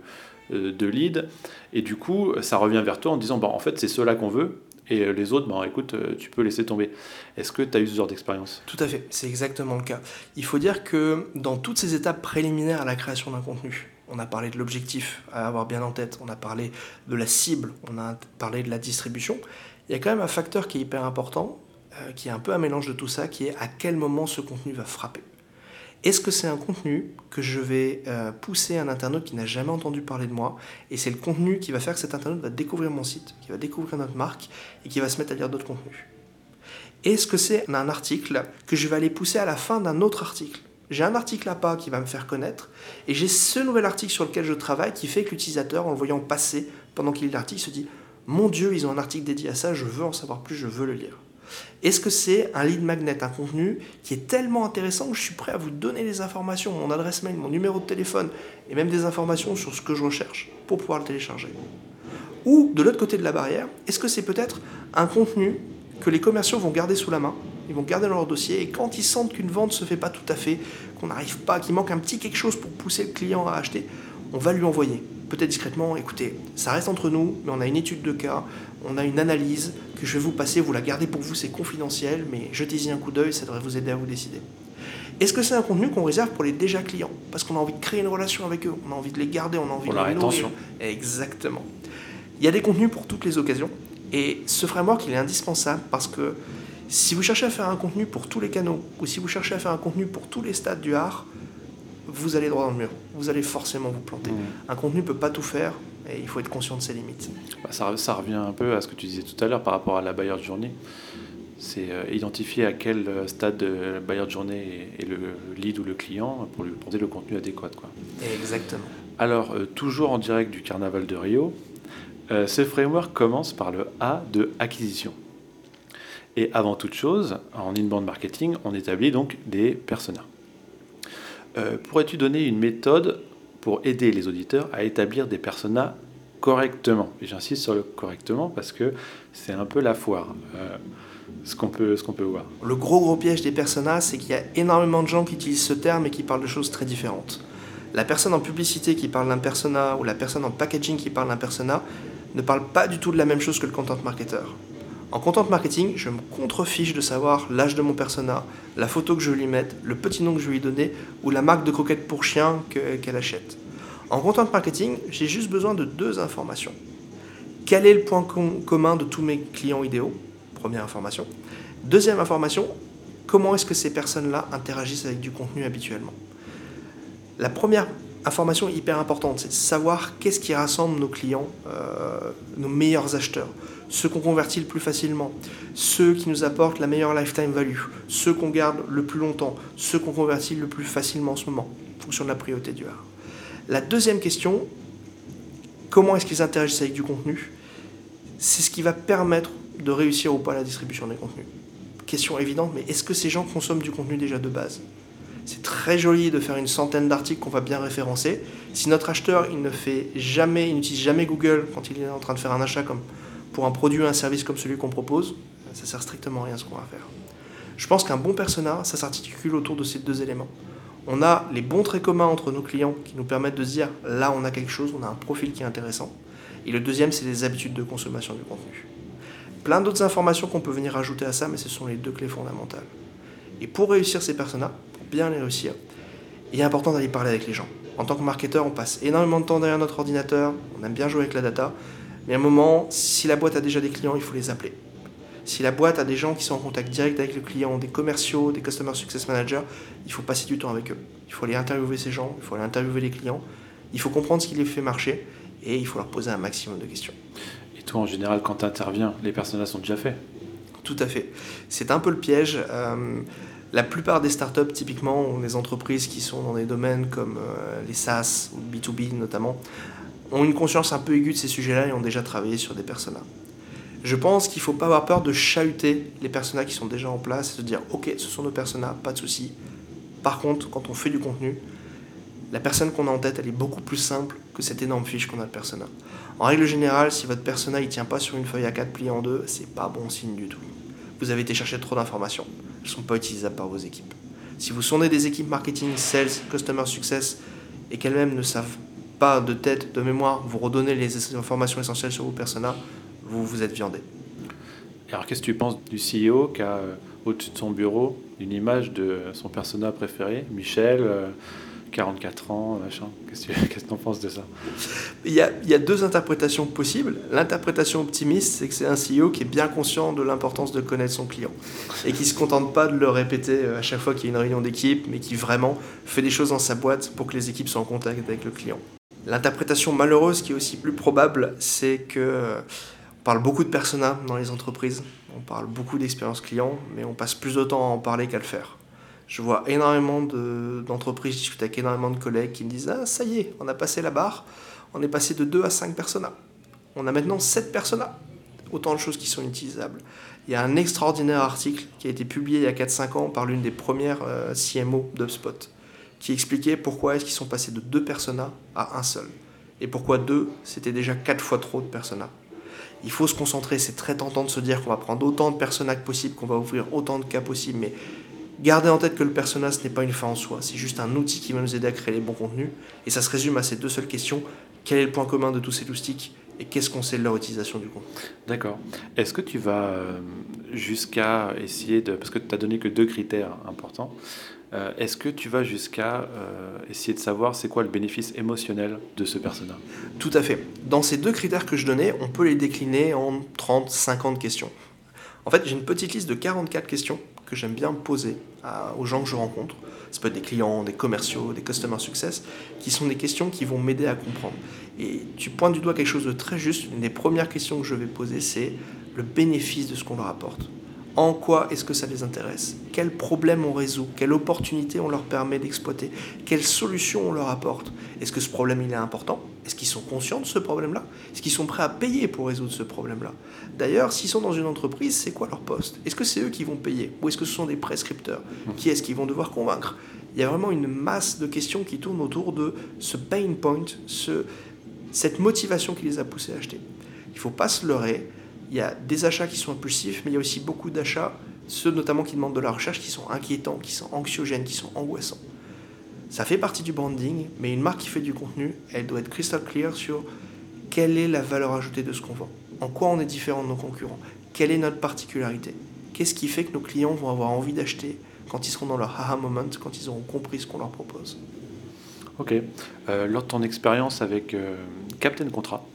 de lead, et du coup ça revient vers toi en disant bah, en fait c'est cela qu'on veut, et les autres, bah, écoute, tu peux laisser tomber. Est-ce que tu as eu ce genre d'expérience? Tout à fait, c'est exactement le cas. Il faut dire que dans toutes ces étapes préliminaires à la création d'un contenu, on a parlé de l'objectif à avoir bien en tête, on a parlé de la cible, on a parlé de la distribution, il y a quand même un facteur qui est hyper important, euh, qui est un peu un mélange de tout ça, qui est à quel moment ce contenu va frapper. Est-ce que c'est un contenu que je vais euh, pousser à un internaute qui n'a jamais entendu parler de moi et c'est le contenu qui va faire que cet internaute va découvrir mon site, qui va découvrir notre marque et qui va se mettre à lire d'autres contenus? Est-ce que c'est un article que je vais aller pousser à la fin d'un autre article? J'ai un article à pas qui va me faire connaître et j'ai ce nouvel article sur lequel je travaille qui fait que l'utilisateur, en le voyant passer pendant qu'il lit l'article, se dit Mon Dieu, ils ont un article dédié à ça, je veux en savoir plus, je veux le lire. Est-ce que c'est un lead magnet, un contenu qui est tellement intéressant que je suis prêt à vous donner les informations, mon adresse mail, mon numéro de téléphone et même des informations sur ce que je recherche pour pouvoir le télécharger? Ou de l'autre côté de la barrière, est-ce que c'est peut-être un contenu que les commerciaux vont garder sous la main, ils vont garder dans leur dossier et quand ils sentent qu'une vente ne se fait pas tout à fait, qu'on n'arrive pas, qu'il manque un petit quelque chose pour pousser le client à acheter, on va lui envoyer. Peut-être discrètement, écoutez, ça reste entre nous, mais on a une étude de cas, on a une analyse que je vais vous passer, vous la gardez pour vous, c'est confidentiel, mais jetez-y un coup d'œil, ça devrait vous aider à vous décider. Est-ce que c'est un contenu qu'on réserve pour les déjà clients? Parce qu'on a envie de créer une relation avec eux, on a envie de les garder, on a envie pour de la rétention. Exactement. Il y a des contenus pour toutes les occasions, et ce framework, il est indispensable parce que si vous cherchez à faire un contenu pour tous les canaux, ou si vous cherchez à faire un contenu pour tous les stades du art, vous allez droit dans le mur. Vous allez forcément vous planter. Mmh. Un contenu ne peut pas tout faire et il faut être conscient de ses limites. Bah, ça, ça, revient un peu à ce que tu disais tout à l'heure par rapport à la bailleur de journée. C'est euh, identifier à quel euh, stade de bailleur de journée est, le lead ou le client pour lui proposer le contenu adéquat. Quoi. Exactement. Alors, euh, toujours en direct du Carnaval de Rio, ce framework commence par le A de acquisition. Et avant toute chose, en inbound marketing, on établit donc des personas. Euh, pourrais-tu donner une méthode pour aider les auditeurs à établir des personas correctement Et j'insiste sur le correctement parce que c'est un peu la foire. Euh, ce qu'on peut, ce qu'on peut voir. Le gros gros piège des personas, c'est qu'il y a énormément de gens qui utilisent ce terme et qui parlent de choses très différentes. La personne en publicité qui parle d'un persona ou la personne en packaging qui parle d'un persona ne parle pas du tout de la même chose que le content marketer. En content marketing, je me contrefiche de savoir l'âge de mon persona, la photo que je lui mette, le petit nom que je vais lui donner ou la marque de croquettes pour chien qu'elle achète. En content marketing, j'ai juste besoin de deux informations. Quel est le point commun de tous mes clients idéaux? Première information. Deuxième information, comment est-ce que ces personnes-là interagissent avec du contenu habituellement? La première information hyper importante, c'est savoir qu'est-ce qui rassemble nos clients, euh, nos meilleurs acheteurs, ceux qu'on convertit le plus facilement, ceux qui nous apportent la meilleure lifetime value, ceux qu'on garde le plus longtemps, ceux qu'on convertit le plus facilement en ce moment, en fonction de la priorité du art. La deuxième question, comment est-ce qu'ils interagissent avec du contenu C'est ce qui va permettre de réussir ou pas la distribution des contenus. Question évidente, mais est-ce que ces gens consomment du contenu déjà de base? C'est très joli de faire une centaine d'articles qu'on va bien référencer. Si notre acheteur il ne fait jamais, il n'utilise jamais Google quand il est en train de faire un achat comme pour un produit ou un service comme celui qu'on propose, ça sert strictement à rien ce qu'on va faire. Je pense qu'un bon persona, ça s'articule autour de ces deux éléments. On a les bons traits communs entre nos clients qui nous permettent de se dire là on a quelque chose, on a un profil qui est intéressant. Et le deuxième, c'est les habitudes de consommation du contenu. Plein d'autres informations qu'on peut venir ajouter à ça, mais ce sont les deux clés fondamentales. Et pour réussir ces personas, bien les réussir, il est important d'aller parler avec les gens. En tant que marketeur, on passe énormément de temps derrière notre ordinateur, on aime bien jouer avec la data, mais à un moment, si la boîte a déjà des clients, il faut les appeler. Si la boîte a des gens qui sont en contact direct avec le client, des commerciaux, des customer success managers, il faut passer du temps avec eux. Il faut aller interviewer ces gens, il faut aller interviewer les clients, il faut comprendre ce qui les fait marcher et il faut leur poser un maximum de questions. Et toi, en général, quand tu interviens, les personnages sont déjà faits? Tout à fait. C'est un peu le piège. Euh, la plupart des startups, typiquement, ou des entreprises qui sont dans des domaines comme euh, les SaaS ou B2B notamment, ont une conscience un peu aiguë de ces sujets-là et ont déjà travaillé sur des personas. Je pense qu'il ne faut pas avoir peur de chahuter les personas qui sont déjà en place et de dire ok, ce sont nos personas, pas de souci. Par contre, quand on fait du contenu, la personne qu'on a en tête, elle est beaucoup plus simple que cette énorme fiche qu'on a de persona. En règle générale, si votre persona ne tient pas sur une feuille A4 pliée en deux, c'est pas bon signe du tout. Vous avez été chercher trop d'informations ne sont pas utilisables par vos équipes. Si vous sondez des équipes marketing, sales, customer success et qu'elles-mêmes ne savent pas de tête, de mémoire, vous redonner les informations essentielles sur vos personas, vous vous êtes viandé. Alors qu'est-ce que tu penses du CEO qui a euh, au-dessus de son bureau une image de son persona préféré, Michel euh, 44 ans, machin. Qu'est-ce que tu en penses de ça? Il y, a, deux interprétations possibles. L'interprétation optimiste, c'est que c'est un CEO qui est bien conscient de l'importance de connaître son client et qui ne se contente pas de le répéter euh, à chaque fois qu'il y a une réunion d'équipe, mais qui vraiment fait des choses dans sa boîte pour que les équipes soient en contact avec le client. L'interprétation malheureuse, qui est aussi plus probable, c'est que euh, on parle beaucoup de persona dans les entreprises, on parle beaucoup d'expérience client, mais on passe plus de temps à en parler qu'à le faire. Je vois énormément d'entreprises, je discute avec énormément de collègues qui me disent Ah, ça y est, on a passé la barre, on est passé de 2 à 5 personas. On a maintenant 7 personas. Autant de choses qui sont utilisables. Il y a un extraordinaire article qui a été publié il y a 4-5 ans par l'une des premières euh, CMO d'UpSpot qui expliquait pourquoi est-ce qu'ils sont passés de 2 personas à un seul. Et pourquoi 2, c'était déjà 4 fois trop de personas. Il faut se concentrer, c'est très tentant de se dire qu'on va prendre autant de personas que possible, qu'on va ouvrir autant de cas possible, mais Gardez en tête que le personnage n'est pas une fin en soi, c'est juste un outil qui va nous aider à créer les bons contenus. Et ça se résume à ces deux seules questions. Quel est le point commun de tous ces loustiques et qu'est-ce qu'on sait de leur utilisation du contenu? D'accord. Est-ce que tu vas euh, jusqu'à essayer de... Parce que tu n'as donné que deux critères importants. Euh, est-ce que tu vas jusqu'à euh, essayer de savoir c'est quoi le bénéfice émotionnel de ce personnage? Tout à fait. Dans ces deux critères que je donnais, on peut les décliner en 30, 50 questions. En fait, j'ai une petite liste de 44 questions que j'aime bien poser aux gens que je rencontre. Ça peut être des clients, des commerciaux, des customer success, qui sont des questions qui vont m'aider à comprendre. Et tu pointes du doigt quelque chose de très juste. Une des premières questions que je vais poser, c'est le bénéfice de ce qu'on leur apporte. En quoi est-ce que ça les intéresse? Quels problèmes on résout? Quelle opportunité on leur permet d'exploiter? Quelles solutions on leur apporte? Est-ce que ce problème il est important? Est-ce qu'ils sont conscients de ce problème-là? Est-ce qu'ils sont prêts à payer pour résoudre ce problème-là? D'ailleurs, s'ils sont dans une entreprise, c'est quoi leur poste? Est-ce que c'est eux qui vont payer? Ou est-ce que ce sont des prescripteurs? Qui est-ce qu'ils vont devoir convaincre? Il y a vraiment une masse de questions qui tournent autour de ce pain point, ce, cette motivation qui les a poussés à acheter. Il ne faut pas se leurrer. Il y a des achats qui sont impulsifs, mais il y a aussi beaucoup d'achats, ceux notamment qui demandent de la recherche, qui sont inquiétants, qui sont anxiogènes, qui sont angoissants. Ça fait partie du branding, mais une marque qui fait du contenu, elle doit être crystal clear sur quelle est la valeur ajoutée de ce qu'on vend, en quoi on est différent de nos concurrents, quelle est notre particularité Qu'est-ce qui fait que nos clients vont avoir envie d'acheter quand ils seront dans leur aha moment, quand ils auront compris ce qu'on leur propose? Ok. Euh, lors de ton expérience avec euh, Captain Contrat,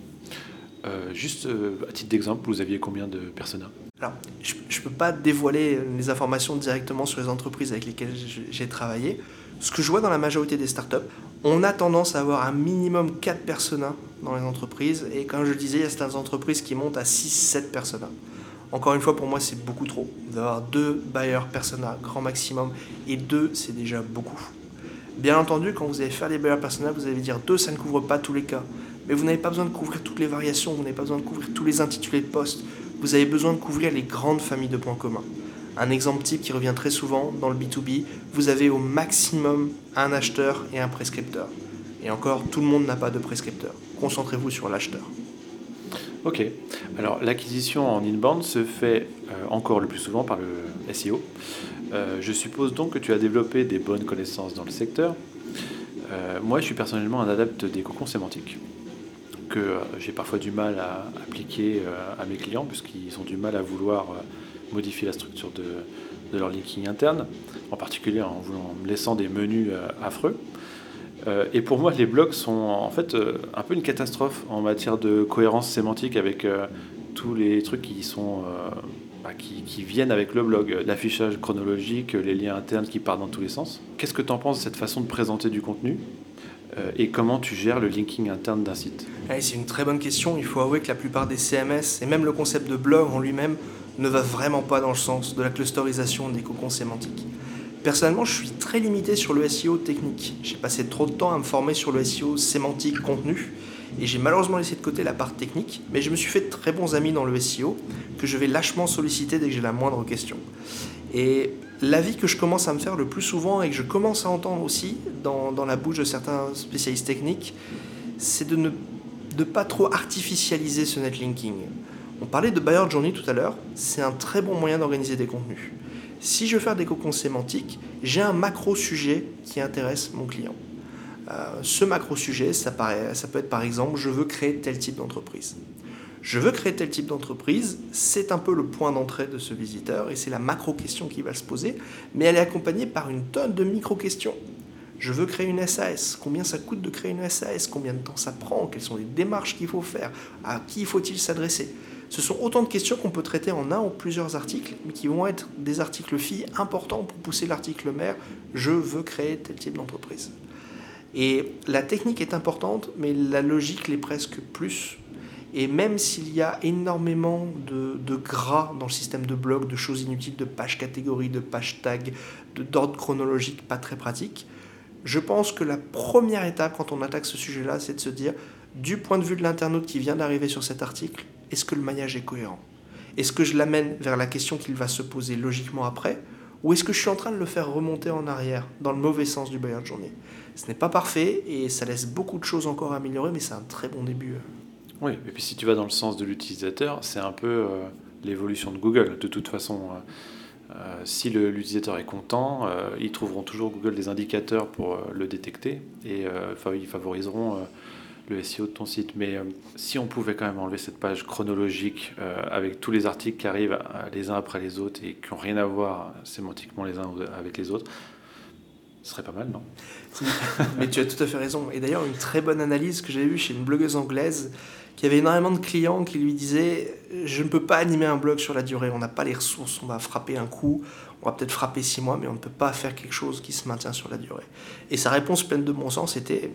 euh, juste à titre d'exemple, vous aviez combien de personas? Alors, je ne peux pas dévoiler les informations directement sur les entreprises avec lesquelles j'ai travaillé. Ce que je vois dans la majorité des startups, on a tendance à avoir un minimum 4 personas dans les entreprises. Et comme je le disais, il y a certaines entreprises qui montent à 6-7 personas. Encore une fois, pour moi, c'est beaucoup trop. D'avoir deux buyers persona, grand maximum, et deux, c'est déjà beaucoup. Bien entendu, quand vous allez faire des buyers persona, vous allez dire deux, ça ne couvre pas tous les cas. Mais vous n'avez pas besoin de couvrir toutes les variations, vous n'avez pas besoin de couvrir tous les intitulés de poste. Vous avez besoin de couvrir les grandes familles de points communs. Un exemple type qui revient très souvent dans le B2B, vous avez au maximum un acheteur et un prescripteur. Et encore, tout le monde n'a pas de prescripteur. Concentrez-vous sur l'acheteur. Ok. Alors l'acquisition en inbound se fait euh, encore le plus souvent par le SEO. Euh, je suppose donc que tu as développé des bonnes connaissances dans le secteur. Euh, moi, je suis personnellement un adepte des cocons sémantiques que j'ai parfois du mal à appliquer à mes clients puisqu'ils ont du mal à vouloir modifier la structure de, leur linking interne, en particulier en, voulant, laissant des menus affreux. Euh, et pour moi, les blogs sont en fait euh, un peu une catastrophe en matière de cohérence sémantique avec euh, tous les trucs qui sont bah, qui, viennent avec le blog, l'affichage chronologique, les liens internes qui partent dans tous les sens. Qu'est-ce que tu en penses de cette façon de présenter du contenu et comment tu gères le linking interne d'un site? C'est une très bonne question. Il faut avouer que la plupart des CMS et même le concept de blog en lui-même ne va vraiment pas dans le sens de la clusterisation des cocons sémantiques. Personnellement, je suis très limité sur le SEO technique. J'ai passé trop de temps à me former sur le SEO sémantique contenu et j'ai malheureusement laissé de côté la part technique, mais je me suis fait de très bons amis dans le SEO que je vais lâchement solliciter dès que j'ai la moindre question. Et l'avis que je commence à me faire le plus souvent et que je commence à entendre aussi dans, la bouche de certains spécialistes techniques, c'est de ne pas trop artificialiser ce netlinking. On parlait de buyer journey tout à l'heure, c'est un très bon moyen d'organiser des contenus. Si je veux faire des cocons sémantiques, j'ai un macro-sujet qui intéresse mon client. Euh, ce macro-sujet, ça, ça peut être par exemple, je veux créer tel type d'entreprise. Je veux créer tel type d'entreprise, c'est un peu le point d'entrée de ce visiteur et c'est la macro-question qui va se poser, mais elle est accompagnée par une tonne de micro-questions. Je veux créer une SAS. Combien ça coûte de créer une SAS Combien de temps ça prend? Quelles sont les démarches qu'il faut faire? À qui faut-il s'adresser? Ce sont autant de questions qu'on peut traiter en un ou plusieurs articles, mais qui vont être des articles filles importants pour pousser l'article mère je veux créer tel type d'entreprise. Et la technique est importante, mais la logique l'est presque plus. Et même s'il y a énormément de, gras dans le système de blog, de choses inutiles, de pages catégories, de pages tags, d'ordre chronologique pas très pratique, je pense que la première étape quand on attaque ce sujet-là, c'est de se dire, du point de vue de l'internaute qui vient d'arriver sur cet article, est-ce que le maillage est cohérent? Est-ce que je l'amène vers la question qu'il va se poser logiquement après Ou est-ce que je suis en train de le faire remonter en arrière, dans le mauvais sens du buyer de journée? Ce n'est pas parfait et ça laisse beaucoup de choses encore à améliorer, mais c'est un très bon début. Oui, et puis si tu vas dans le sens de l'utilisateur, c'est un peu euh, l'évolution de Google. De toute façon, euh, euh, si l'utilisateur est content, ils trouveront toujours Google des indicateurs pour le détecter et ils favoriseront le SEO de ton site. Mais euh, si on pouvait quand même enlever cette page chronologique euh, avec tous les articles qui arrivent euh, les uns après les autres et qui n'ont rien à voir sémantiquement les uns avec les autres, ce serait pas mal, non? Mais tu as tout à fait raison. Et d'ailleurs, une très bonne analyse que j'ai vue chez une blogueuse anglaise qui avait énormément de clients qui lui disaient Je ne peux pas animer un blog sur la durée, on n'a pas les ressources, on va frapper un coup, on va peut-être frapper six mois, mais on ne peut pas faire quelque chose qui se maintient sur la durée. Et sa réponse pleine de bon sens était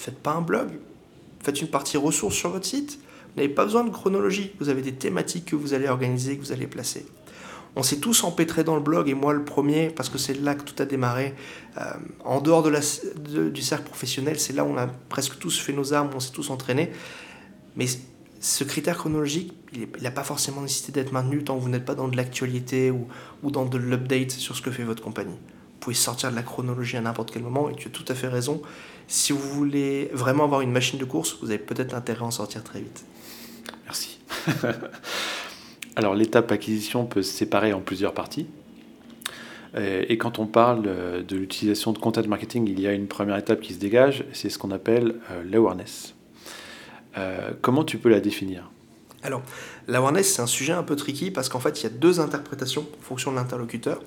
Faites pas un blog. Faites une partie ressources sur votre site. Vous n'avez pas besoin de chronologie. Vous avez des thématiques que vous allez organiser, que vous allez placer. On s'est tous empêtrés dans le blog, et moi le premier, parce que c'est là que tout a démarré. Euh, en dehors du cercle professionnel, c'est là où on a presque tous fait nos armes, on s'est tous entraînés. Mais ce critère chronologique, il n'a pas forcément nécessité d'être maintenu tant que vous n'êtes pas dans de l'actualité ou dans de l'update sur ce que fait votre compagnie. Vous pouvez sortir de la chronologie à n'importe quel moment, et tu as tout à fait raison. Si vous voulez vraiment avoir une machine de course, vous avez peut-être intérêt à en sortir très vite. Merci. Alors l'étape acquisition peut se séparer en plusieurs parties. Et quand on parle de l'utilisation de content marketing, il y a une première étape qui se dégage, c'est ce qu'on appelle euh, l'awareness. Euh, comment tu peux la définir? Alors, l'awareness, c'est un sujet un peu tricky parce qu'en fait, il y a deux interprétations en fonction de l'interlocuteur.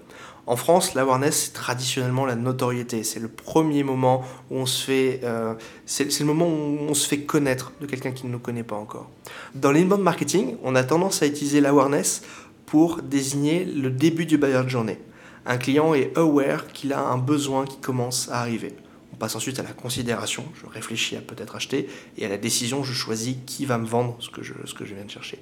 En France, l'awareness, c'est traditionnellement la notoriété. C'est le premier moment où on se fait, euh, c'est le moment où on se fait connaître de quelqu'un qui ne nous connaît pas encore. Dans l'inbound marketing, on a tendance à utiliser l'awareness pour désigner le début du buyer journey. Un client est aware qu'il a un besoin qui commence à arriver. On passe ensuite à la considération, je réfléchis à peut-être acheter, et à la décision, je choisis qui va me vendre ce que je, ce que je viens de chercher.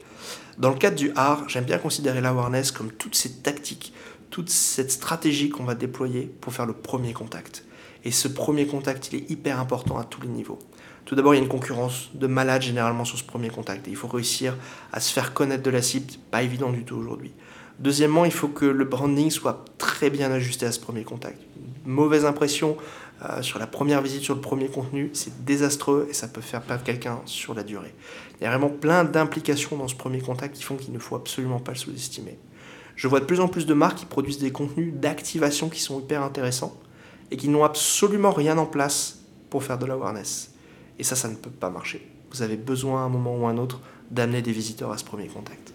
Dans le cadre du art, j'aime bien considérer l'awareness comme toutes ces tactiques, toute cette stratégie qu'on va déployer pour faire le premier contact. Et ce premier contact, il est hyper important à tous les niveaux. Tout d'abord, il y a une concurrence de malades généralement sur ce premier contact. Et il faut réussir à se faire connaître de la cible, pas évident du tout aujourd'hui. Deuxièmement, il faut que le branding soit très bien ajusté à ce premier contact. mauvaise impression euh, sur la première visite, sur le premier contenu, c'est désastreux et ça peut faire perdre quelqu'un sur la durée. Il y a vraiment plein d'implications dans ce premier contact qui font qu'il ne faut absolument pas le sous-estimer. Je vois de plus en plus de marques qui produisent des contenus d'activation qui sont hyper intéressants et qui n'ont absolument rien en place pour faire de l'awareness. Et ça, ça ne peut pas marcher. Vous avez besoin à un moment ou à un autre d'amener des visiteurs à ce premier contact.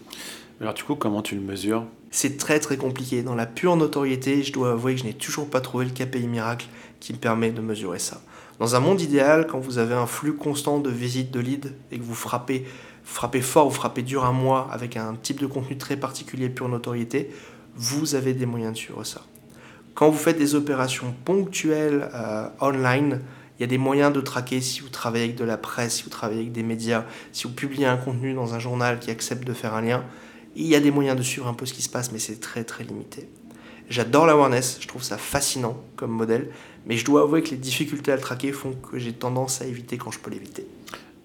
Alors du coup, comment tu le mesures? C'est très très compliqué. Dans la pure notoriété, je dois avouer que je n'ai toujours pas trouvé le KPI miracle qui me permet de mesurer ça. Dans un monde idéal, quand vous avez un flux constant de visites de leads et que vous frappez, frappez fort ou frappez dur un mois avec un type de contenu très particulier, pure notoriété, vous avez des moyens de suivre ça. Quand vous faites des opérations ponctuelles euh, online, il y a des moyens de traquer si vous travaillez avec de la presse, si vous travaillez avec des médias, si vous publiez un contenu dans un journal qui accepte de faire un lien. Il y a des moyens de suivre un peu ce qui se passe, mais c'est très très limité. J'adore l'awareness, je trouve ça fascinant comme modèle, mais je dois avouer que les difficultés à le traquer font que j'ai tendance à éviter quand je peux l'éviter.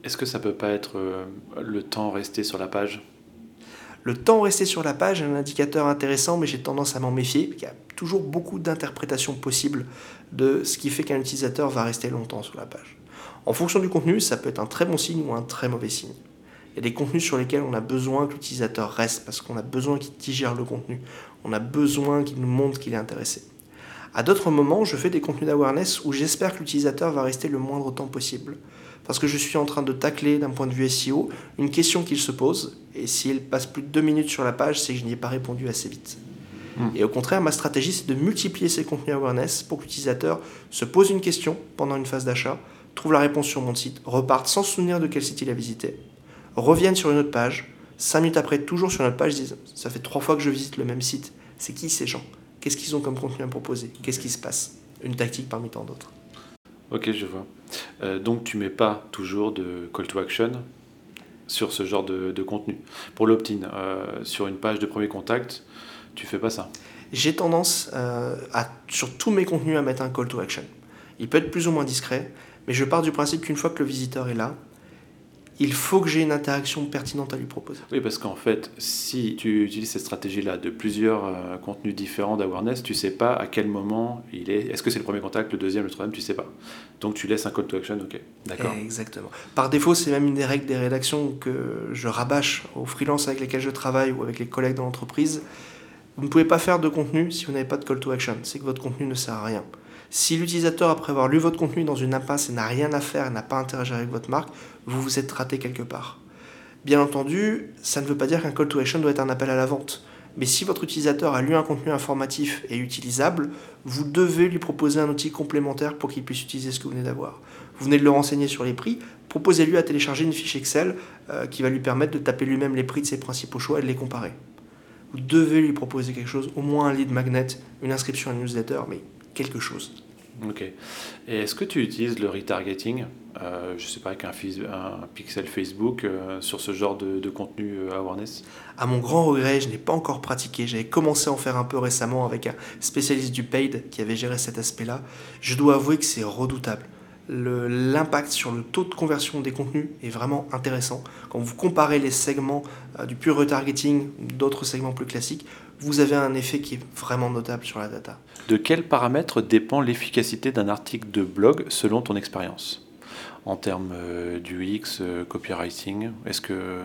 Est-ce que ça peut pas être euh, le temps resté sur la page? Le temps resté sur la page est un indicateur intéressant, mais j'ai tendance à m'en méfier. Il y a toujours beaucoup d'interprétations possibles de ce qui fait qu'un utilisateur va rester longtemps sur la page. En fonction du contenu, ça peut être un très bon signe ou un très mauvais signe. Il y a des contenus sur lesquels on a besoin que l'utilisateur reste parce qu'on a besoin qu'il digère le contenu. On a besoin qu'il nous montre qu'il est intéressé. À d'autres moments, je fais des contenus d'awareness où j'espère que l'utilisateur va rester le moindre temps possible. Parce que je suis en train de tacler d'un point de vue SEO une question qu'il se pose. Et s'il passe plus de deux minutes sur la page, c'est que je n'y ai pas répondu assez vite. Hmm. Et au contraire, ma stratégie, c'est de multiplier ces contenus awareness pour que l'utilisateur se pose une question pendant une phase d'achat, trouve la réponse sur mon site, reparte sans se souvenir de quel site il a visité, reviennent sur une autre page, cinq minutes après, toujours sur notre page, disent Ça fait trois fois que je visite le même site. C'est qui ces gens? Qu'est-ce qu'ils ont comme contenu à proposer? Qu'est-ce qui se passe? Une tactique parmi tant d'autres. Ok, je vois. Euh, donc tu mets pas toujours de call to action sur ce genre de, contenu. Pour l'opt-in, euh, sur une page de premier contact, tu fais pas ça? J'ai tendance euh, à, sur tous mes contenus à mettre un call to action. Il peut être plus ou moins discret, mais je pars du principe qu'une fois que le visiteur est là, il faut que j'ai une interaction pertinente à lui proposer. Oui, parce qu'en fait, si tu utilises cette stratégie-là de plusieurs euh, contenus différents d'awareness, tu sais pas à quel moment il est. Est-ce que c'est le premier contact, le deuxième, le troisième, tu sais pas. Donc tu laisses un call to action, ok. D'accord. Exactement. Par défaut, c'est même une des règles des rédactions que je rabâche aux freelances avec lesquels je travaille ou avec les collègues dans l'entreprise. Vous ne pouvez pas faire de contenu si vous n'avez pas de call to action. C'est que votre contenu ne sert à rien. Si l'utilisateur, après avoir lu votre contenu dans une impasse et n'a rien à faire et n'a pas interagi avec votre marque, vous vous êtes raté quelque part. Bien entendu, ça ne veut pas dire qu'un call to action doit être un appel à la vente. Mais si votre utilisateur a lu un contenu informatif et utilisable, vous devez lui proposer un outil complémentaire pour qu'il puisse utiliser ce que vous venez d'avoir. Vous venez de le renseigner sur les prix, proposez-lui à télécharger une fiche Excel euh, qui va lui permettre de taper lui-même les prix de ses principaux choix et de les comparer. Vous devez lui proposer quelque chose, au moins un lead magnet, une inscription à une newsletter, mais quelque chose. Ok. Et est-ce que tu utilises le retargeting, euh, je ne sais pas, avec un, pixel Facebook euh, sur ce genre de, contenu euh, awareness? À mon grand regret, je n'ai pas encore pratiqué. J'avais commencé à en faire un peu récemment avec un spécialiste du paid qui avait géré cet aspect-là. Je dois avouer que c'est redoutable. L'impact sur le taux de conversion des contenus est vraiment intéressant. Quand vous comparez les segments du pur retargeting, d'autres segments plus classiques, vous avez un effet qui est vraiment notable sur la data. De quels paramètres dépend l'efficacité d'un article de blog selon ton expérience? En termes euh, du euh, copywriting, est-ce que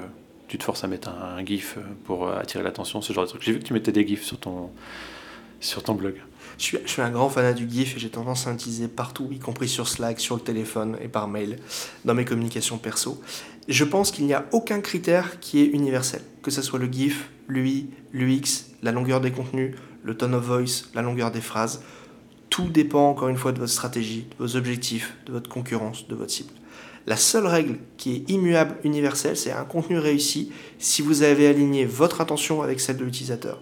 tu te forces à mettre un, GIF pour attirer l'attention, ce genre de truc J'ai vu que tu mettais des GIFs sur ton, sur ton blog. Je suis, un grand fanat du GIF et j'ai tendance à l'utiliser partout, y compris sur Slack, sur le téléphone et par mail, dans mes communications perso. Je pense qu'il n'y a aucun critère qui est universel, que ce soit le GIF, l'UI, l'UX, la longueur des contenus, le tone of voice, la longueur des phrases. Tout dépend encore une fois de votre stratégie, de vos objectifs, de votre concurrence, de votre cible. La seule règle qui est immuable, universelle, c'est un contenu réussi si vous avez aligné votre attention avec celle de l'utilisateur.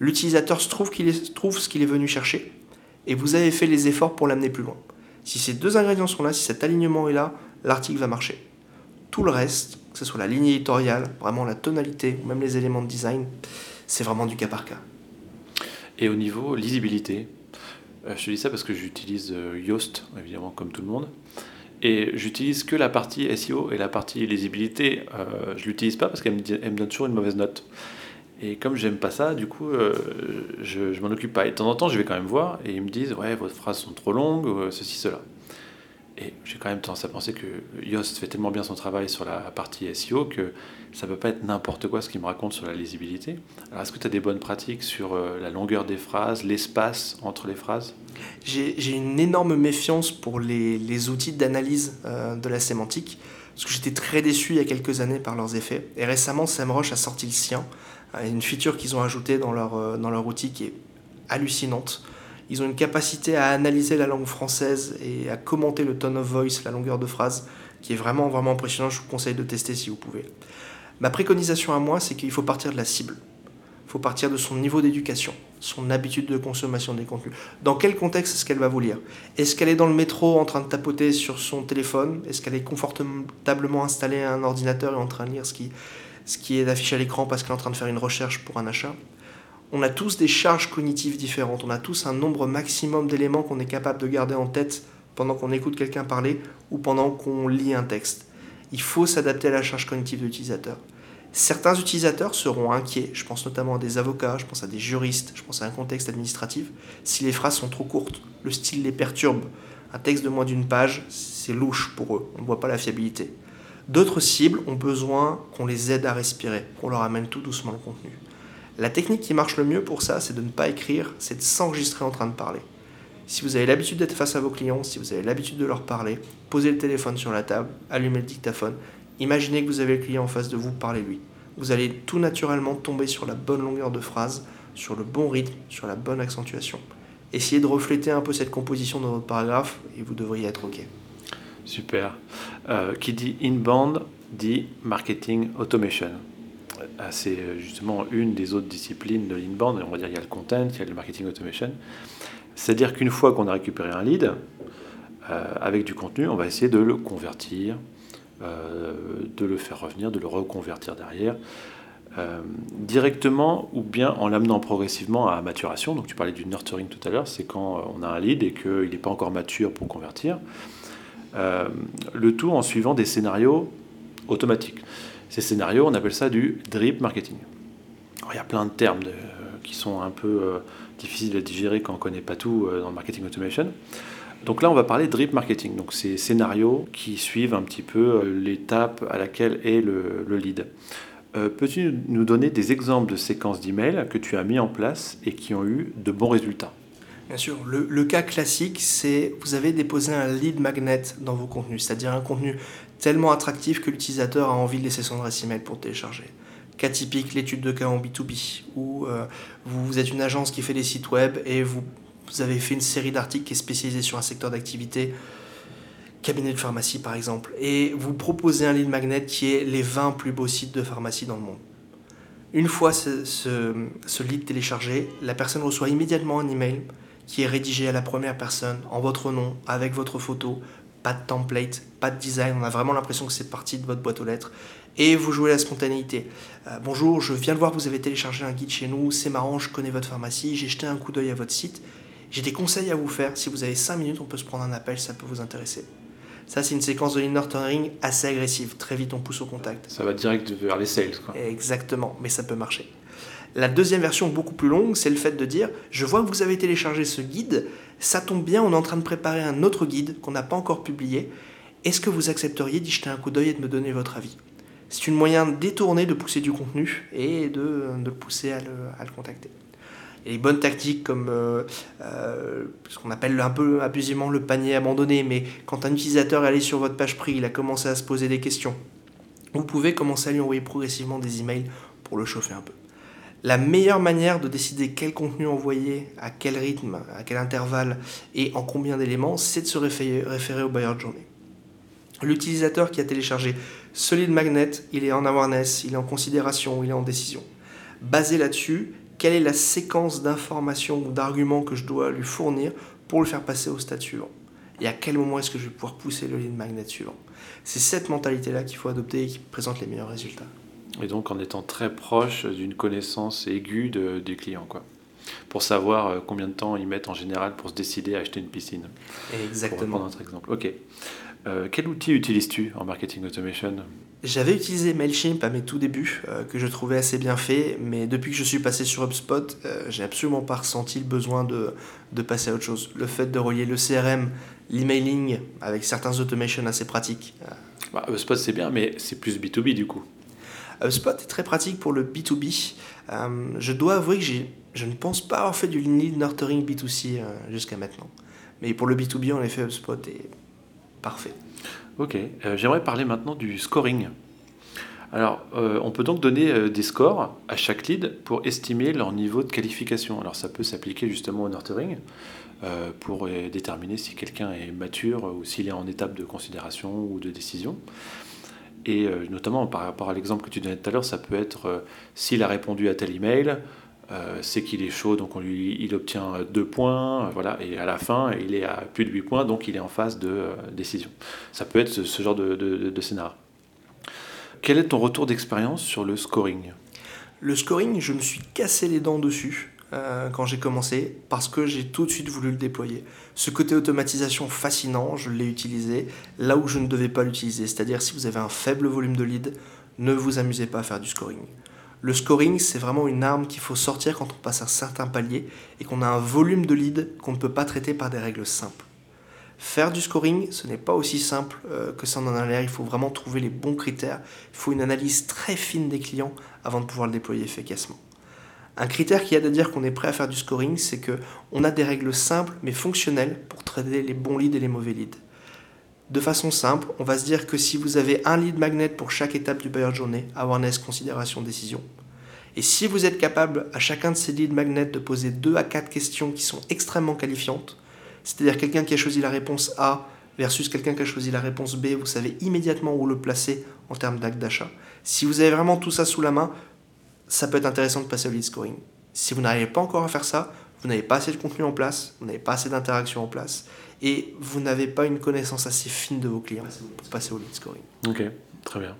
L'utilisateur trouve, trouve ce qu'il est venu chercher et vous avez fait les efforts pour l'amener plus loin. Si ces deux ingrédients sont là, si cet alignement est là, l'article va marcher. Tout le reste, que ce soit la ligne éditoriale, vraiment la tonalité ou même les éléments de design, c'est vraiment du cas par cas. Et au niveau lisibilité, euh, je te dis ça parce que j'utilise euh, Yoast, évidemment, comme tout le monde. Et j'utilise que la partie SEO et la partie lisibilité. Euh, je l'utilise pas parce qu'elle me, donne toujours une mauvaise note. Et comme j'aime pas ça, du coup, euh, je, je m'en occupe pas. Et de temps en temps, je vais quand même voir et ils me disent Ouais, vos phrases sont trop longues, ceci, cela. Et j'ai quand même tendance à penser que Yoast fait tellement bien son travail sur la partie SEO que ça ne peut pas être n'importe quoi ce qu'il me raconte sur la lisibilité. Alors, est-ce que tu as des bonnes pratiques sur euh, la longueur des phrases, l'espace entre les phrases? J'ai une énorme méfiance pour les, outils d'analyse euh, de la sémantique, parce que j'étais très déçu il y a quelques années par leurs effets. Et récemment, SEMrush a sorti le sien, euh, une feature qu'ils ont ajoutée dans leur, dans leur outil qui est hallucinante. Ils ont une capacité à analyser la langue française et à commenter le tone of voice, la longueur de phrase, qui est vraiment, vraiment impressionnant. Je vous conseille de tester si vous pouvez. Ma préconisation à moi, c'est qu'il faut partir de la cible. Il faut partir de son niveau d'éducation, son habitude de consommation des contenus. Dans quel contexte est-ce qu'elle va vous lire? Est-ce qu'elle est dans le métro en train de tapoter sur son téléphone? Est-ce qu'elle est confortablement installée à un ordinateur et en train de lire ce qui, ce qui est affiché à l'écran parce qu'elle est en train de faire une recherche pour un achat? On a tous des charges cognitives différentes, on a tous un nombre maximum d'éléments qu'on est capable de garder en tête pendant qu'on écoute quelqu'un parler ou pendant qu'on lit un texte. Il faut s'adapter à la charge cognitive de l'utilisateur. Certains utilisateurs seront inquiets, je pense notamment à des avocats, je pense à des juristes, je pense à un contexte administratif, si les phrases sont trop courtes, le style les perturbe. Un texte de moins d'une page, c'est louche pour eux, on ne voit pas la fiabilité. D'autres cibles ont besoin qu'on les aide à respirer, qu'on leur amène tout doucement le contenu. La technique qui marche le mieux pour ça, c'est de ne pas écrire, c'est de s'enregistrer en train de parler. Si vous avez l'habitude d'être face à vos clients, si vous avez l'habitude de leur parler, posez le téléphone sur la table, allumez le dictaphone, imaginez que vous avez le client en face de vous, parlez-lui. Vous allez tout naturellement tomber sur la bonne longueur de phrase, sur le bon rythme, sur la bonne accentuation. Essayez de refléter un peu cette composition dans votre paragraphe et vous devriez être OK. Super. Euh, qui dit inbound dit marketing automation. C'est euh, justement une des autres disciplines de l'inbound. On va dire il y a le content, il y a le marketing automation. C'est-à-dire qu'une fois qu'on a récupéré un lead, euh, avec du contenu, on va essayer de le convertir, euh, de le faire revenir, de le reconvertir derrière, directement ou bien en l'amenant progressivement à maturation. Donc tu parlais du nurturing tout à l'heure, c'est quand on a un lead et qu'il n'est pas encore mature pour convertir. le tout en suivant des scénarios automatiques. Ces scénarios, on appelle ça du drip marketing. il y a plein de termes qui sont un peu euh, difficiles à digérer quand on ne connaît pas tout euh, dans le marketing automation. Donc là, on va parler drip marketing. Donc ces scénarios qui suivent un petit peu euh, l'étape à laquelle est le, lead. Peux-tu nous donner des exemples de séquences d'emails que tu as mis en place et qui ont eu de bons résultats? Bien sûr, le, cas classique, c'est vous avez déposé un lead magnet dans vos contenus, c'est-à-dire un contenu tellement attractif que l'utilisateur a envie de laisser son adresse email pour télécharger. Cas typique, l'étude de cas en B2B, où euh, vous, êtes une agence qui fait des sites web et vous, avez fait une série d'articles qui est spécialisée sur un secteur d'activité, cabinet de pharmacie par exemple, et vous proposez un lead magnet qui est les 20 plus beaux sites de pharmacie dans le monde. Une fois ce, ce, lead téléchargé, la personne reçoit immédiatement un email qui est rédigé à la première personne, en votre nom, avec votre photo, pas de template, pas de design, on a vraiment l'impression que c'est parti de votre boîte aux lettres. Et vous jouez la spontanéité. Euh, bonjour, je viens de voir que vous avez téléchargé un guide chez nous, c'est marrant, je connais votre pharmacie, j'ai jeté un coup d'œil à votre site. J'ai des conseils à vous faire, si vous avez 5 minutes, on peut se prendre un appel, ça peut vous intéresser. Ça, c'est une séquence de lead nurturing assez agressive. Très vite, on pousse au contact. Ça va direct vers les sales. Quoi. Exactement, mais ça peut marcher. La deuxième version, beaucoup plus longue, c'est le fait de dire Je vois que vous avez téléchargé ce guide, ça tombe bien, on est en train de préparer un autre guide qu'on n'a pas encore publié. Est-ce que vous accepteriez d'y jeter un coup d'œil et de me donner votre avis? C'est une moyen détourné de pousser du contenu et de, de pousser à le, à le, contacter. Et les bonnes tactiques comme euh, euh, ce qu'on appelle un peu abusivement le panier abandonné, mais quand un utilisateur est allé sur votre page prix, il a commencé à se poser des questions, vous pouvez commencer à lui envoyer progressivement des emails pour le chauffer un peu. La meilleure manière de décider quel contenu envoyer, à quel rythme, à quel intervalle et en combien d'éléments, c'est de se référer, au buyer de journée. L'utilisateur qui a téléchargé lead magnet, il est en awareness, il est en considération, il est en décision. Basé là-dessus, quelle est la séquence d'informations ou d'arguments que je dois lui fournir pour le faire passer au stade suivant? Et à quel moment est-ce que je vais pouvoir pousser le lead magnet suivant? C'est cette mentalité-là qu'il faut adopter et qui présente les meilleurs résultats. Et donc en étant très proche d'une connaissance aiguë de, du client, quoi. Pour savoir euh, combien de temps ils mettent en général pour se décider à acheter une piscine. Exactement. Pour notre exemple. Ok. Euh, quel outil utilises-tu en marketing automation? J'avais utilisé Mailchimp à mes tout débuts, euh, que je trouvais assez bien fait, mais depuis que je suis passé sur HubSpot, j'ai absolument pas ressenti le besoin de, de, passer à autre chose. Le fait de relier le CRM, l'emailing, avec certains automations assez pratiques. Bah, HubSpot c'est bien, mais c'est plus B2B du coup. HubSpot est très pratique pour le B2B. Euh, je dois avouer que je ne pense pas avoir fait du lead nurturing B2C euh, jusqu'à maintenant. Mais pour le B2B, en effet, HubSpot est parfait. Ok, euh, j'aimerais parler maintenant du scoring. Alors, on peut donc donner des scores à chaque lead pour estimer leur niveau de qualification. Alors, ça peut s'appliquer justement au nurturing pour déterminer si quelqu'un est mature ou s'il est en étape de considération ou de décision. Et euh, notamment par rapport à l'exemple que tu donnais tout à l'heure, ça peut être euh, s'il a répondu à tel email, euh, c'est qu'il est chaud, donc il obtient deux points, voilà, et à la fin, il est à plus de 8 points, donc il est en phase de décision. Ça peut être ce, genre de, scénario. Quel est ton retour d'expérience sur le scoring? Le scoring, je me suis cassé les dents dessus. Euh, quand j'ai commencé parce que j'ai tout de suite voulu le déployer. Ce côté automatisation fascinant, je l'ai utilisé là où je ne devais pas l'utiliser. C'est-à-dire si vous avez un faible volume de leads, ne vous amusez pas à faire du scoring. Le scoring, c'est vraiment une arme qu'il faut sortir quand on passe un certain palier et qu'on a un volume de leads qu'on ne peut pas traiter par des règles simples. Faire du scoring, ce n'est pas aussi simple euh, que ça en a l'air. Il faut vraiment trouver les bons critères. Il faut une analyse très fine des clients avant de pouvoir le déployer efficacement. Un critère qui aide à dire qu'on est prêt à faire du scoring, c'est que on a des règles simples mais fonctionnelles pour traiter les bons leads et les mauvais leads. De façon simple, on va se dire que si vous avez un lead magnet pour chaque étape du buyer journée, awareness, considération, décision, et si vous êtes capable à chacun de ces lead magnets de poser 2 à 4 questions qui sont extrêmement qualifiantes, c'est-à-dire quelqu'un qui a choisi la réponse A versus quelqu'un qui a choisi la réponse B, vous savez immédiatement où le placer en termes d'acte d'achat. Si vous avez vraiment tout ça sous la main, ça peut être intéressant de passer au lead scoring. Si vous n'arrivez pas encore à faire ça, vous n'avez pas assez de contenu en place, vous n'avez pas assez d'interaction en place, et vous n'avez pas une connaissance assez fine de vos clients pour passer au lead scoring. Ok, très bien.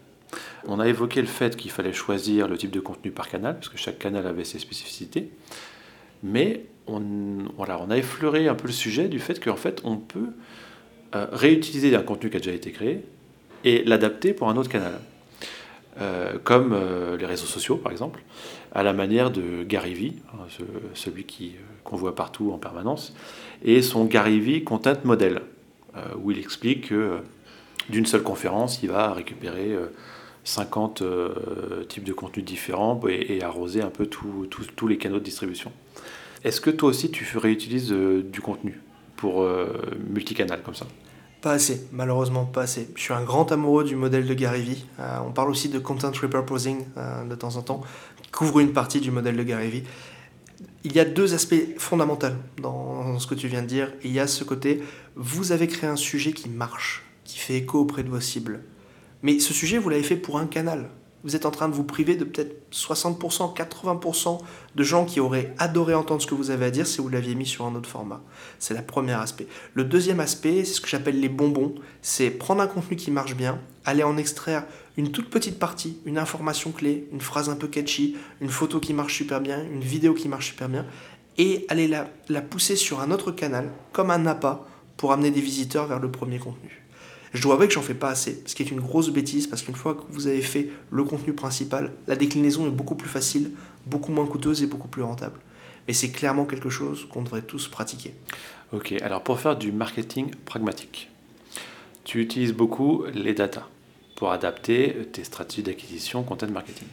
On a évoqué le fait qu'il fallait choisir le type de contenu par canal, parce que chaque canal avait ses spécificités, mais on, voilà, on a effleuré un peu le sujet du fait qu'en fait, on peut euh, réutiliser un contenu qui a déjà été créé et l'adapter pour un autre canal. Euh, comme euh, les réseaux sociaux par exemple, à la manière de Gary Vee, hein, celui euh, qu'on voit partout en permanence, et son Gary Vee Content Model, où il explique que d'une seule conférence, il va récupérer 50 types de contenus différents et, arroser un peu tous les canaux de distribution. Est-ce que toi aussi tu réutilises du contenu pour multicanal comme ça? Pas assez, malheureusement pas assez. Je suis un grand amoureux du modèle de Gary Vee. Euh, on parle aussi de content repurposing euh, de temps en temps, qui couvre une partie du modèle de Gary Vee. Il y a deux aspects fondamentaux dans ce que tu viens de dire. Il y a ce côté, vous avez créé un sujet qui marche, qui fait écho auprès de vos cibles. Mais ce sujet, vous l'avez fait pour un canal vous êtes en train de vous priver de peut-être 60%, 80% de gens qui auraient adoré entendre ce que vous avez à dire si vous l'aviez mis sur un autre format. C'est le premier aspect. Le deuxième aspect, c'est ce que j'appelle les bonbons. C'est prendre un contenu qui marche bien, aller en extraire une toute petite partie, une information clé, une phrase un peu catchy, une photo qui marche super bien, une vidéo qui marche super bien, et aller la, la pousser sur un autre canal, comme un appât, pour amener des visiteurs vers le premier contenu. Je dois avouer que j'en fais pas assez, ce qui est une grosse bêtise parce qu'une fois que vous avez fait le contenu principal, la déclinaison est beaucoup plus facile, beaucoup moins coûteuse et beaucoup plus rentable. Mais c'est clairement quelque chose qu'on devrait tous pratiquer. Ok, alors pour faire du marketing pragmatique, tu utilises beaucoup les data pour adapter tes stratégies d'acquisition content marketing.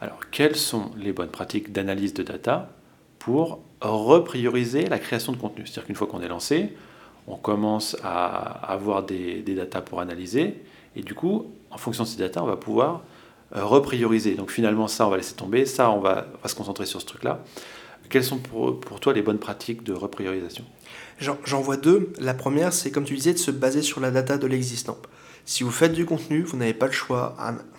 Alors, quelles sont les bonnes pratiques d'analyse de data pour reprioriser la création de contenu? C'est-à-dire qu'une fois qu'on est lancé, on commence à avoir des, des datas pour analyser, et du coup, en fonction de ces datas, on va pouvoir euh, reprioriser. Donc finalement, ça, on va laisser tomber, ça, on va, se concentrer sur ce truc-là. Quelles sont pour, pour, toi les bonnes pratiques de repriorisation? J'en vois deux. La première, c'est comme tu disais, de se baser sur la data de l'existant. Si vous faites du contenu, vous n'avez pas le choix.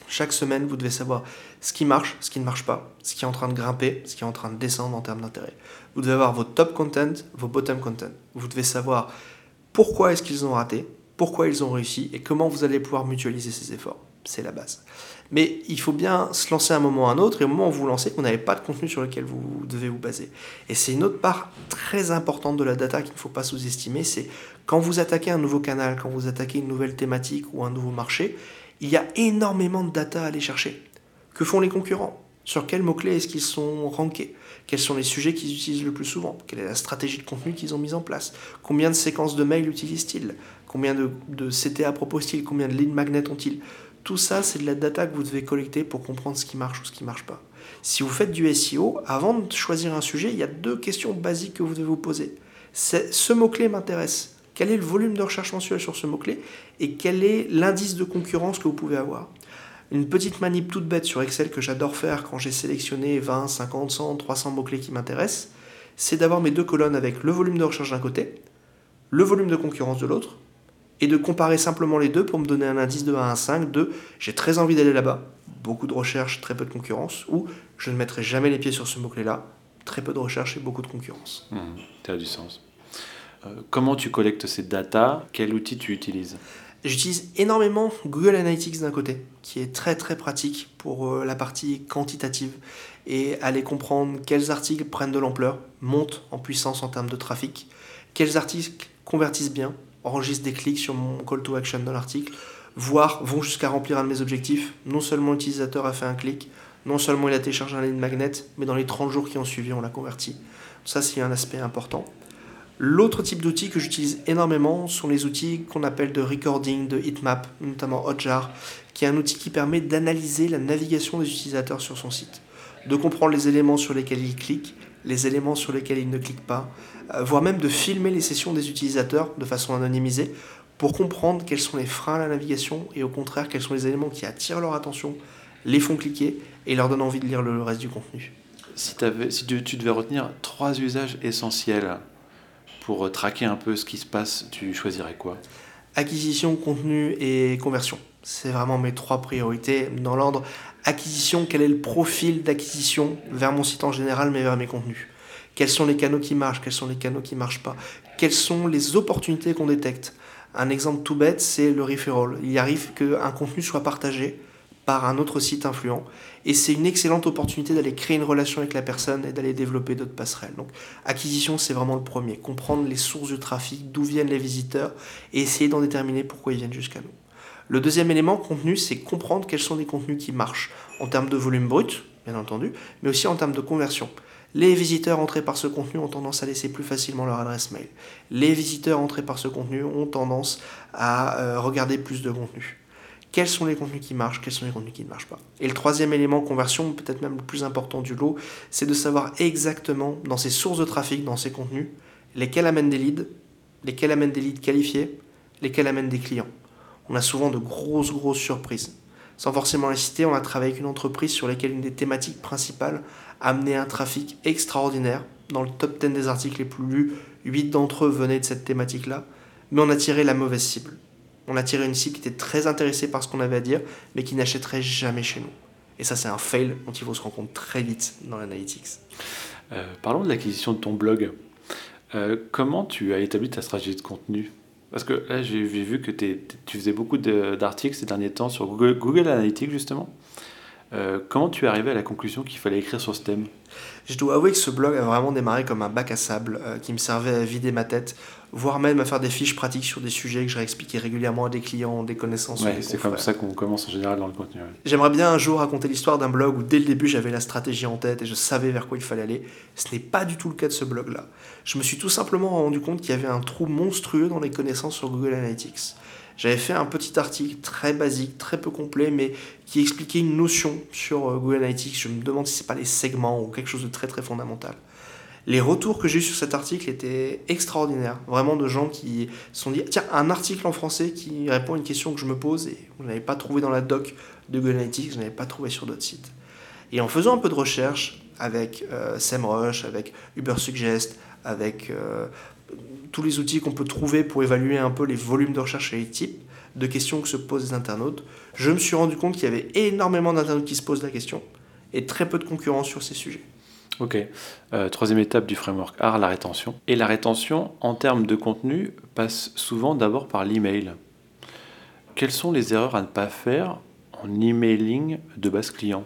Chaque semaine, vous devez savoir ce qui marche, ce qui ne marche pas, ce qui est en train de grimper, ce qui est en train de descendre en termes d'intérêt. Vous devez avoir vos top content, vos bottom content. Vous devez savoir pourquoi est-ce qu'ils ont raté, pourquoi ils ont réussi et comment vous allez pouvoir mutualiser ces efforts. C'est la base. Mais il faut bien se lancer à un moment ou à un autre, et au moment où vous, vous lancez, vous n'avez pas de contenu sur lequel vous devez vous baser. Et c'est une autre part très importante de la data qu'il ne faut pas sous-estimer, c'est quand vous attaquez un nouveau canal, quand vous attaquez une nouvelle thématique ou un nouveau marché, il y a énormément de data à aller chercher. Que font les concurrents? Sur quels mots-clés est-ce qu'ils sont rankés? Quels sont les sujets qu'ils utilisent le plus souvent? Quelle est la stratégie de contenu qu'ils ont mise en place? Combien de séquences de mails utilisent-ils? Combien de, CTA proposent-ils? Combien de lead magnets ont-ils? Tout ça, c'est de la data que vous devez collecter pour comprendre ce qui marche ou ce qui ne marche pas. Si vous faites du SEO, avant de choisir un sujet, il y a deux questions basiques que vous devez vous poser. Ce mot-clé m'intéresse. Quel est le volume de recherche mensuel sur ce mot-clé? Et quel est l'indice de concurrence que vous pouvez avoir? Une petite manip toute bête sur Excel que j'adore faire quand j'ai sélectionné 20, 50, 100, 300 mots-clés qui m'intéressent, c'est d'avoir mes deux colonnes avec le volume de recherche d'un côté, le volume de concurrence de l'autre, et de comparer simplement les deux pour me donner un indice de 1 à 5 de j'ai très envie d'aller là-bas, beaucoup de recherche, très peu de concurrence, ou je ne mettrai jamais les pieds sur ce mot-clé-là, très peu de recherche et beaucoup de concurrence. Ça a du sens. Euh, comment tu collectes ces datas Quel outil tu utilises? J'utilise énormément Google Analytics d'un côté, qui est très très pratique pour euh, la partie quantitative et aller comprendre quels articles prennent de l'ampleur, montent en puissance en termes de trafic, quels articles convertissent bien, enregistre des clics sur mon call to action dans l'article, voire vont jusqu'à remplir un de mes objectifs. Non seulement l'utilisateur a fait un clic, non seulement il a téléchargé un lead magnet, mais dans les 30 jours qui ont suivi, on l'a converti. Ça, c'est un aspect important. L'autre type d'outils que j'utilise énormément sont les outils qu'on appelle de recording, de heatmap, notamment Hotjar, qui est un outil qui permet d'analyser la navigation des utilisateurs sur son site, de comprendre les éléments sur lesquels ils cliquent, les éléments sur lesquels ils ne cliquent pas, euh, voire même de filmer les sessions des utilisateurs de façon anonymisée pour comprendre quels sont les freins à la navigation et au contraire quels sont les éléments qui attirent leur attention, les font cliquer et leur donnent envie de lire le reste du contenu. Si, si tu, tu, devais retenir trois usages essentiels pour euh, traquer un peu ce qui se passe, tu choisirais quoi? Acquisition, contenu et conversion. C'est vraiment mes trois priorités dans l'ordre. Acquisition, quel est le profil d'acquisition vers mon site en général, mais vers mes contenus? Quels sont les canaux qui marchent, quels sont les canaux qui ne marchent pas, quelles sont les opportunités qu'on détecte? Un exemple tout bête, c'est le referral. Il arrive qu'un contenu soit partagé par un autre site influent. Et c'est une excellente opportunité d'aller créer une relation avec la personne et d'aller développer d'autres passerelles. Donc, acquisition, c'est vraiment le premier. Comprendre les sources de trafic, d'où viennent les visiteurs et essayer d'en déterminer pourquoi ils viennent jusqu'à nous. Le deuxième élément, contenu, c'est comprendre quels sont les contenus qui marchent en termes de volume brut, bien entendu, mais aussi en termes de conversion. Les visiteurs entrés par ce contenu ont tendance à laisser plus facilement leur adresse mail. Les visiteurs entrés par ce contenu ont tendance à euh, regarder plus de contenu. Quels sont les contenus qui marchent, quels sont les contenus qui ne marchent pas. Et le troisième élément, conversion, peut-être même le plus important du lot, c'est de savoir exactement dans ces sources de trafic, dans ces contenus, lesquels amènent des leads, lesquels amènent des leads qualifiés, lesquels amènent des clients. On a souvent de grosses, grosses surprises. Sans forcément les citer, on a travaillé avec une entreprise sur laquelle une des thématiques principales amenait un trafic extraordinaire. Dans le top 10 des articles les plus lus, 8 d'entre eux venaient de cette thématique-là. Mais on a tiré la mauvaise cible. On a tiré une cible qui était très intéressée par ce qu'on avait à dire, mais qui n'achèterait jamais chez nous. Et ça, c'est un fail dont il faut se rendre compte très vite dans l'analytics. Euh, parlons de l'acquisition de ton blog. Euh, comment tu as établi ta stratégie de contenu? Parce que là, j'ai vu que tu faisais beaucoup d'articles ces derniers temps sur Google, Google Analytics, justement. Euh, comment tu es arrivé à la conclusion qu'il fallait écrire sur ce thème? Je dois avouer que ce blog a vraiment démarré comme un bac à sable euh, qui me servait à vider ma tête, voire même à faire des fiches pratiques sur des sujets que je réexpliquais régulièrement à des clients, des connaissances. Ouais, c'est comme ça qu'on commence en général dans le contenu. J'aimerais bien un jour raconter l'histoire d'un blog où dès le début j'avais la stratégie en tête et je savais vers quoi il fallait aller. Ce n'est pas du tout le cas de ce blog-là. Je me suis tout simplement rendu compte qu'il y avait un trou monstrueux dans les connaissances sur Google Analytics. J'avais fait un petit article très basique, très peu complet, mais qui expliquait une notion sur euh, Google Analytics. Je me demande si c'est pas les segments ou quelque chose de très très fondamental. Les retours que j'ai eu sur cet article étaient extraordinaires. Vraiment de gens qui se sont dit tiens, un article en français qui répond à une question que je me pose et vous n'avez pas trouvé dans la doc de Google Analytics, je n'avais pas trouvé sur d'autres sites. Et en faisant un peu de recherche avec SEMrush, avec Ubersuggest, avec euh, tous les outils qu'on peut trouver pour évaluer un peu les volumes de recherche et les types de questions que se posent les internautes, je me suis rendu compte qu'il y avait énormément d'internautes qui se posent la question et très peu de concurrence sur ces sujets. Ok. Euh, troisième étape du framework R, la rétention. Et la rétention, en termes de contenu, passe souvent d'abord par l'email. Quelles sont les erreurs à ne pas faire en emailing de base client?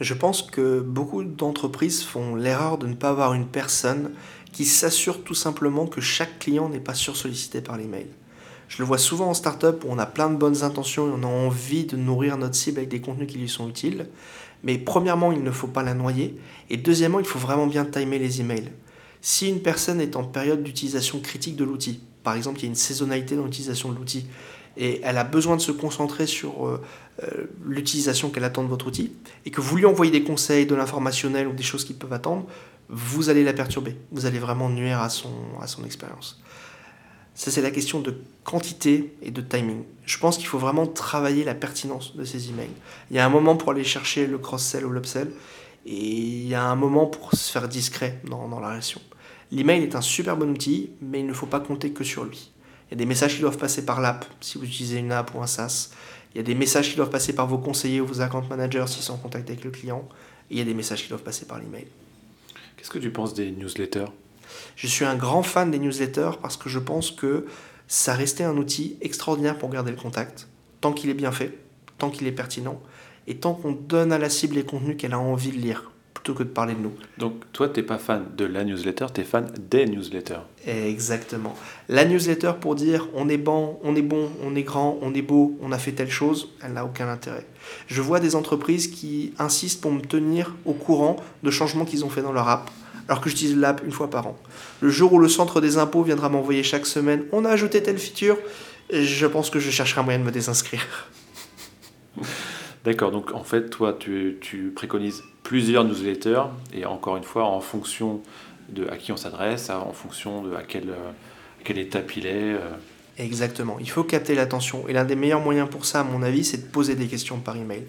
Je pense que beaucoup d'entreprises font l'erreur de ne pas avoir une personne qui s'assure tout simplement que chaque client n'est pas sursollicité par l'email. Je le vois souvent en startup où on a plein de bonnes intentions et on a envie de nourrir notre cible avec des contenus qui lui sont utiles. Mais premièrement, il ne faut pas la noyer. Et deuxièmement, il faut vraiment bien timer les emails. Si une personne est en période d'utilisation critique de l'outil, par exemple, il y a une saisonnalité dans l'utilisation de l'outil, et elle a besoin de se concentrer sur euh, euh, l'utilisation qu'elle attend de votre outil, et que vous lui envoyez des conseils, de l'informationnel ou des choses qui peuvent attendre, vous allez la perturber. Vous allez vraiment nuire à son, à son expérience. Ça, c'est la question de quantité et de timing. Je pense qu'il faut vraiment travailler la pertinence de ces emails. Il y a un moment pour aller chercher le cross-sell ou l'upsell, et il y a un moment pour se faire discret dans, dans la relation. L'email est un super bon outil, mais il ne faut pas compter que sur lui. Il y a des messages qui doivent passer par l'app, si vous utilisez une app ou un SaaS. Il y a des messages qui doivent passer par vos conseillers ou vos account managers s'ils sont en contact avec le client. Et il y a des messages qui doivent passer par l'email. Qu'est-ce que tu penses des newsletters? Je suis un grand fan des newsletters parce que je pense que ça restait un outil extraordinaire pour garder le contact, tant qu'il est bien fait, tant qu'il est pertinent, et tant qu'on donne à la cible les contenus qu'elle a envie de lire, plutôt que de parler de nous. Donc toi, tu n'es pas fan de la newsletter, tu es fan des newsletters. Exactement. La newsletter pour dire on est bon, on est bon, on est grand, on est beau, on a fait telle chose, elle n'a aucun intérêt. Je vois des entreprises qui insistent pour me tenir au courant de changements qu'ils ont fait dans leur app alors que j'utilise l'app une fois par an. Le jour où le centre des impôts viendra m'envoyer chaque semaine, on a ajouté telle feature, je pense que je chercherai un moyen de me désinscrire. D'accord, donc en fait, toi, tu, tu, préconises plusieurs newsletters, et encore une fois, en fonction de à qui on s'adresse, en fonction de à quelle, à quelle étape il est. Euh. Exactement, il faut capter l'attention, et l'un des meilleurs moyens pour ça, à mon avis, c'est de poser des questions par email.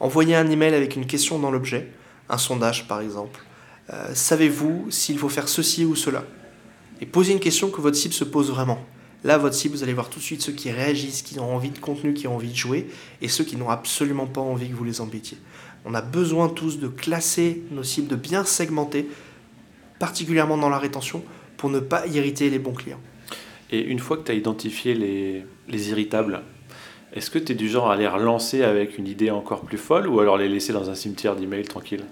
Envoyer un email avec une question dans l'objet, un sondage par exemple, euh, savez-vous s'il faut faire ceci ou cela? Et posez une question que votre cible se pose vraiment. Là, votre cible, vous allez voir tout de suite ceux qui réagissent, qui ont envie de contenu, qui ont envie de jouer, et ceux qui n'ont absolument pas envie que vous les embêtiez. On a besoin tous de classer nos cibles, de bien segmenter, particulièrement dans la rétention, pour ne pas irriter les bons clients. Et une fois que tu as identifié les, les irritables, est-ce que tu es du genre à les relancer avec une idée encore plus folle ou alors les laisser dans un cimetière d'emails tranquille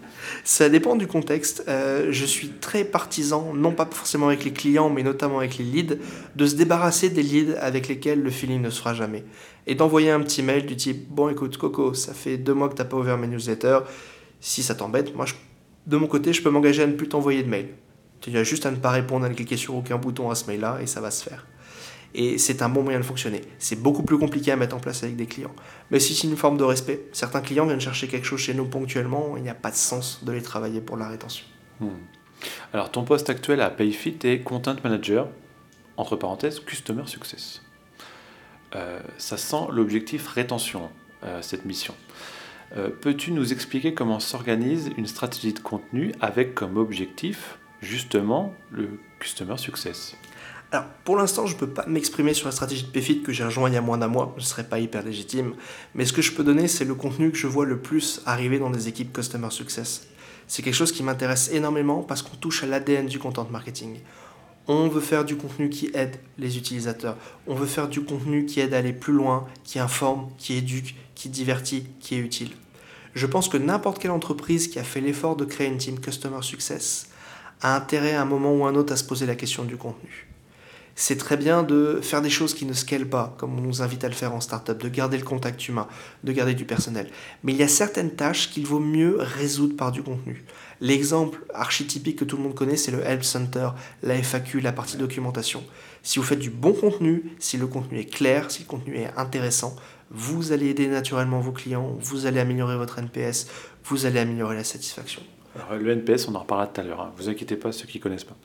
Ça dépend du contexte. Euh, je suis très partisan, non pas forcément avec les clients, mais notamment avec les leads, de se débarrasser des leads avec lesquels le feeling ne se fera jamais. Et d'envoyer un petit mail du type Bon, écoute, Coco, ça fait deux mois que tu pas ouvert mes newsletters. Si ça t'embête, moi, de mon côté, je peux m'engager à ne plus t'envoyer de mail. Tu as juste à ne pas répondre, à ne cliquer sur aucun bouton à ce mail-là et ça va se faire et c'est un bon moyen de fonctionner. C'est beaucoup plus compliqué à mettre en place avec des clients. Mais si c'est une forme de respect, certains clients viennent chercher quelque chose chez nous ponctuellement, il n'y a pas de sens de les travailler pour la rétention. Hmm. Alors ton poste actuel à Payfit est Content Manager, entre parenthèses, Customer Success. Euh, ça sent l'objectif rétention, euh, cette mission. Euh, peux-tu nous expliquer comment s'organise une stratégie de contenu avec comme objectif justement le Customer Success? Alors, pour l'instant, je ne peux pas m'exprimer sur la stratégie de PFIT que j'ai rejoint il y a moins d'un mois, je ne serais pas hyper légitime, mais ce que je peux donner, c'est le contenu que je vois le plus arriver dans des équipes Customer Success. C'est quelque chose qui m'intéresse énormément parce qu'on touche à l'ADN du content marketing. On veut faire du contenu qui aide les utilisateurs. On veut faire du contenu qui aide à aller plus loin, qui informe, qui éduque, qui divertit, qui est utile. Je pense que n'importe quelle entreprise qui a fait l'effort de créer une team Customer Success a intérêt à un moment ou à un autre à se poser la question du contenu c'est très bien de faire des choses qui ne scalent pas, comme on nous invite à le faire en startup, de garder le contact humain, de garder du personnel. Mais il y a certaines tâches qu'il vaut mieux résoudre par du contenu. L'exemple archétypique que tout le monde connaît, c'est le Help Center, la FAQ, la partie documentation. Si vous faites du bon contenu, si le contenu est clair, si le contenu est intéressant, vous allez aider naturellement vos clients, vous allez améliorer votre NPS, vous allez améliorer la satisfaction. le NPS, on en reparlera tout à l'heure. Hein. Vous inquiétez pas, ceux qui ne connaissent pas.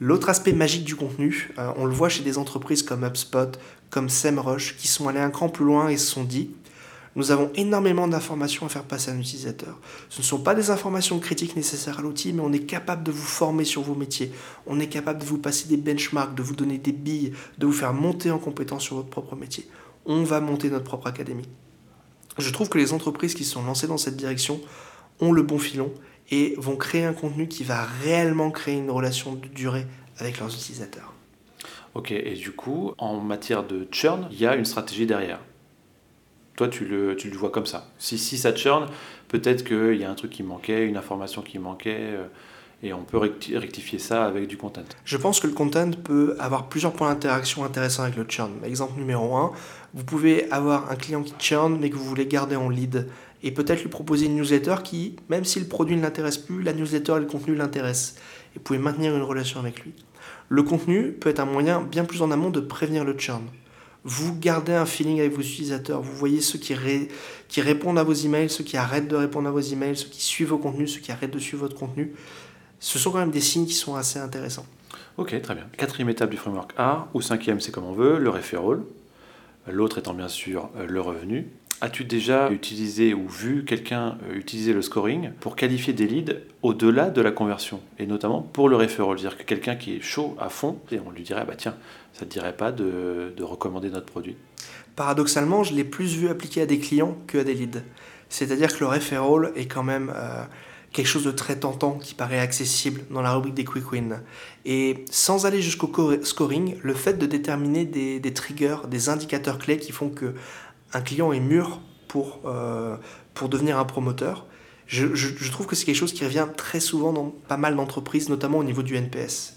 L'autre aspect magique du contenu, euh, on le voit chez des entreprises comme HubSpot, comme SEMrush, qui sont allés un cran plus loin et se sont dit nous avons énormément d'informations à faire passer à un utilisateur. Ce ne sont pas des informations critiques nécessaires à l'outil, mais on est capable de vous former sur vos métiers. On est capable de vous passer des benchmarks, de vous donner des billes, de vous faire monter en compétence sur votre propre métier. On va monter notre propre académie. Je trouve que les entreprises qui sont lancées dans cette direction ont le bon filon et vont créer un contenu qui va réellement créer une relation de durée avec leurs utilisateurs. Ok, et du coup, en matière de churn, il y a une stratégie derrière. Toi, tu le, tu le vois comme ça. Si, si ça churn, peut-être qu'il y a un truc qui manquait, une information qui manquait, euh, et on peut rectifier ça avec du content. Je pense que le content peut avoir plusieurs points d'interaction intéressants avec le churn. Exemple numéro 1, vous pouvez avoir un client qui churn, mais que vous voulez garder en lead et peut-être lui proposer une newsletter qui, même si le produit ne l'intéresse plus, la newsletter et le contenu l'intéressent. Et vous pouvez maintenir une relation avec lui. Le contenu peut être un moyen bien plus en amont de prévenir le churn. Vous gardez un feeling avec vos utilisateurs, vous voyez ceux qui, répondent à vos emails, ceux qui arrêtent de répondre à vos emails, ceux qui suivent vos contenus, ceux qui arrêtent de suivre votre contenu. Ce sont quand même des signes qui sont assez intéressants. Ok, très bien. Quatrième étape du framework A, ou cinquième, c'est comme on veut, le referral. L'autre étant bien sûr euh, le revenu. As-tu déjà utilisé ou vu quelqu'un euh, utiliser le scoring pour qualifier des leads au-delà de la conversion Et notamment pour le referral, c'est-à-dire que quelqu'un qui est chaud à fond, et on lui dirait, bah tiens, ça ne dirait pas de, recommander notre produit? Paradoxalement, je l'ai plus vu appliqué à des clients que à des leads. C'est-à-dire que le referral est quand même euh, quelque chose de très tentant qui paraît accessible dans la rubrique des quick wins. Et sans aller jusqu'au scoring, le fait de déterminer des triggers, des indicateurs clés qui font que un client est mûr pour, euh, pour devenir un promoteur, je, je, trouve que c'est quelque chose qui revient très souvent dans pas mal d'entreprises, notamment au niveau du NPS.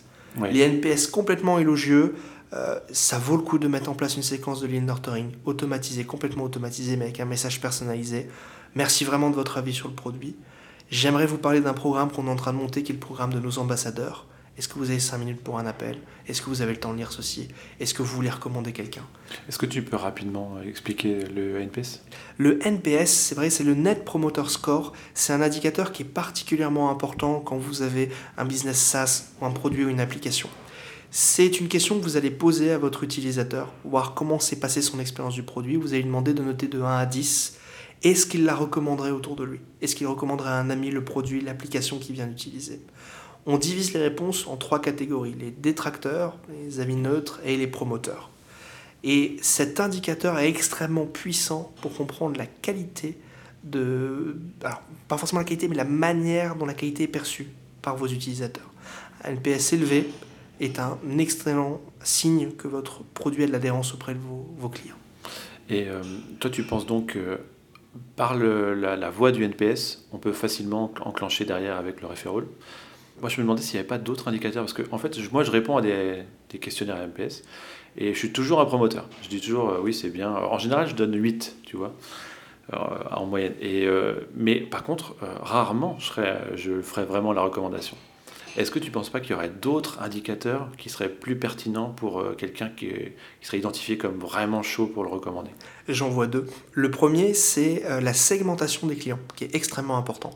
Les NPS complètement élogieux, euh, ça vaut le coup de mettre en place une séquence de lean nurturing automatisée, complètement automatisée, mais avec un message personnalisé. Merci vraiment de votre avis sur le produit. J'aimerais vous parler d'un programme qu'on est en train de monter, qui est le programme de nos ambassadeurs. Est-ce que vous avez 5 minutes pour un appel? Est-ce que vous avez le temps de lire ceci? Est-ce que vous voulez recommander quelqu'un? Est-ce que tu peux rapidement expliquer le NPS Le NPS, c'est vrai, c'est le Net Promoter Score. C'est un indicateur qui est particulièrement important quand vous avez un business SaaS ou un produit ou une application. C'est une question que vous allez poser à votre utilisateur, voir comment s'est passée son expérience du produit. Vous allez lui demander de noter de 1 à 10. Est-ce qu'il la recommanderait autour de lui? Est-ce qu'il recommanderait à un ami le produit, l'application qu'il vient d'utiliser? On divise les réponses en trois catégories, les détracteurs, les avis neutres et les promoteurs. Et cet indicateur est extrêmement puissant pour comprendre la qualité de... Alors, pas forcément la qualité, mais la manière dont la qualité est perçue par vos utilisateurs. Un NPS élevé est un excellent signe que votre produit a de l'adhérence auprès de vos, clients. Et euh, toi, tu penses donc que par la, la, voie du NPS, on peut facilement enclencher derrière avec le referral moi, je me demandais s'il n'y avait pas d'autres indicateurs, parce que en fait, moi, je réponds à des, questionnaires MPS, et je suis toujours un promoteur. Je dis toujours, euh, oui, c'est bien. En général, je donne 8, tu vois, euh, en moyenne. Et, euh, mais par contre, rarement, je ferais vraiment la recommandation. Est-ce que tu ne penses pas qu'il y aurait d'autres indicateurs qui seraient plus pertinents pour quelqu'un qui, qui, serait identifié comme vraiment chaud pour le recommander? J'en vois deux. Le premier, c'est la segmentation des clients, qui est extrêmement important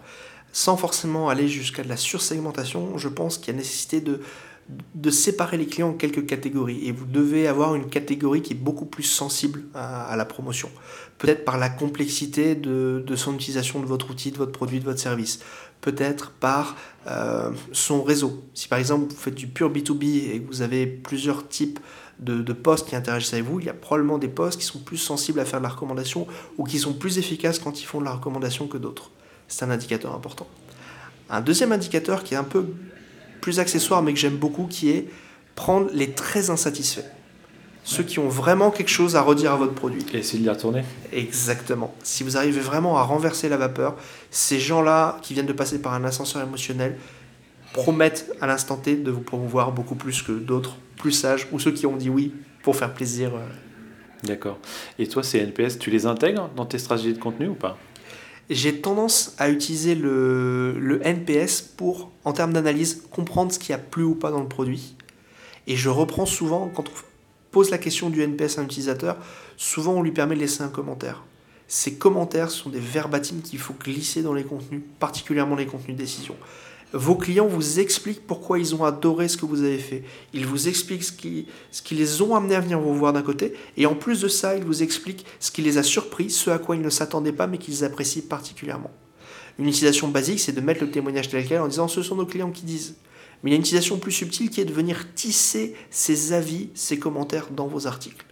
sans forcément aller jusqu'à de la sursegmentation, je pense qu'il y a nécessité de, séparer les clients en quelques catégories. Et vous devez avoir une catégorie qui est beaucoup plus sensible à, la promotion. Peut-être par la complexité de, son utilisation de votre outil, de votre produit, de votre service. Peut-être par euh, son réseau. Si par exemple vous faites du pur B2B et que vous avez plusieurs types de, de, postes qui interagissent avec vous, il y a probablement des postes qui sont plus sensibles à faire de la recommandation ou qui sont plus efficaces quand ils font de la recommandation que d'autres c'est un indicateur important. Un deuxième indicateur qui est un peu plus accessoire mais que j'aime beaucoup, qui est prendre les très insatisfaits. Ceux qui ont vraiment quelque chose à redire à votre produit. Et essayer de les retourner Exactement. Si vous arrivez vraiment à renverser la vapeur, ces gens-là qui viennent de passer par un ascenseur émotionnel promettent à l'instant T de vous promouvoir beaucoup plus que d'autres plus sages ou ceux qui ont dit oui pour faire plaisir. Euh. D'accord. Et toi, ces NPS, tu les intègres dans tes stratégies de contenu ou pas? J'ai tendance à utiliser le, NPS pour, en termes d'analyse, comprendre ce qui a plu ou pas dans le produit. Et je reprends souvent, quand on pose la question du NPS à un utilisateur, souvent on lui permet de laisser un commentaire. Ces commentaires sont des verbatims qu'il faut glisser dans les contenus, particulièrement les contenus de décision. Vos clients vous expliquent pourquoi ils ont adoré ce que vous avez fait. Ils vous expliquent ce qui, les ont amenés à venir vous voir d'un côté. Et en plus de ça, ils vous expliquent ce qui les a surpris, ce à quoi ils ne s'attendaient pas, mais qu'ils apprécient particulièrement. Une utilisation basique, c'est de mettre le témoignage tel quel en disant ce sont nos clients qui disent. Mais il y a une utilisation plus subtile qui est de venir tisser ces avis, ces commentaires dans vos articles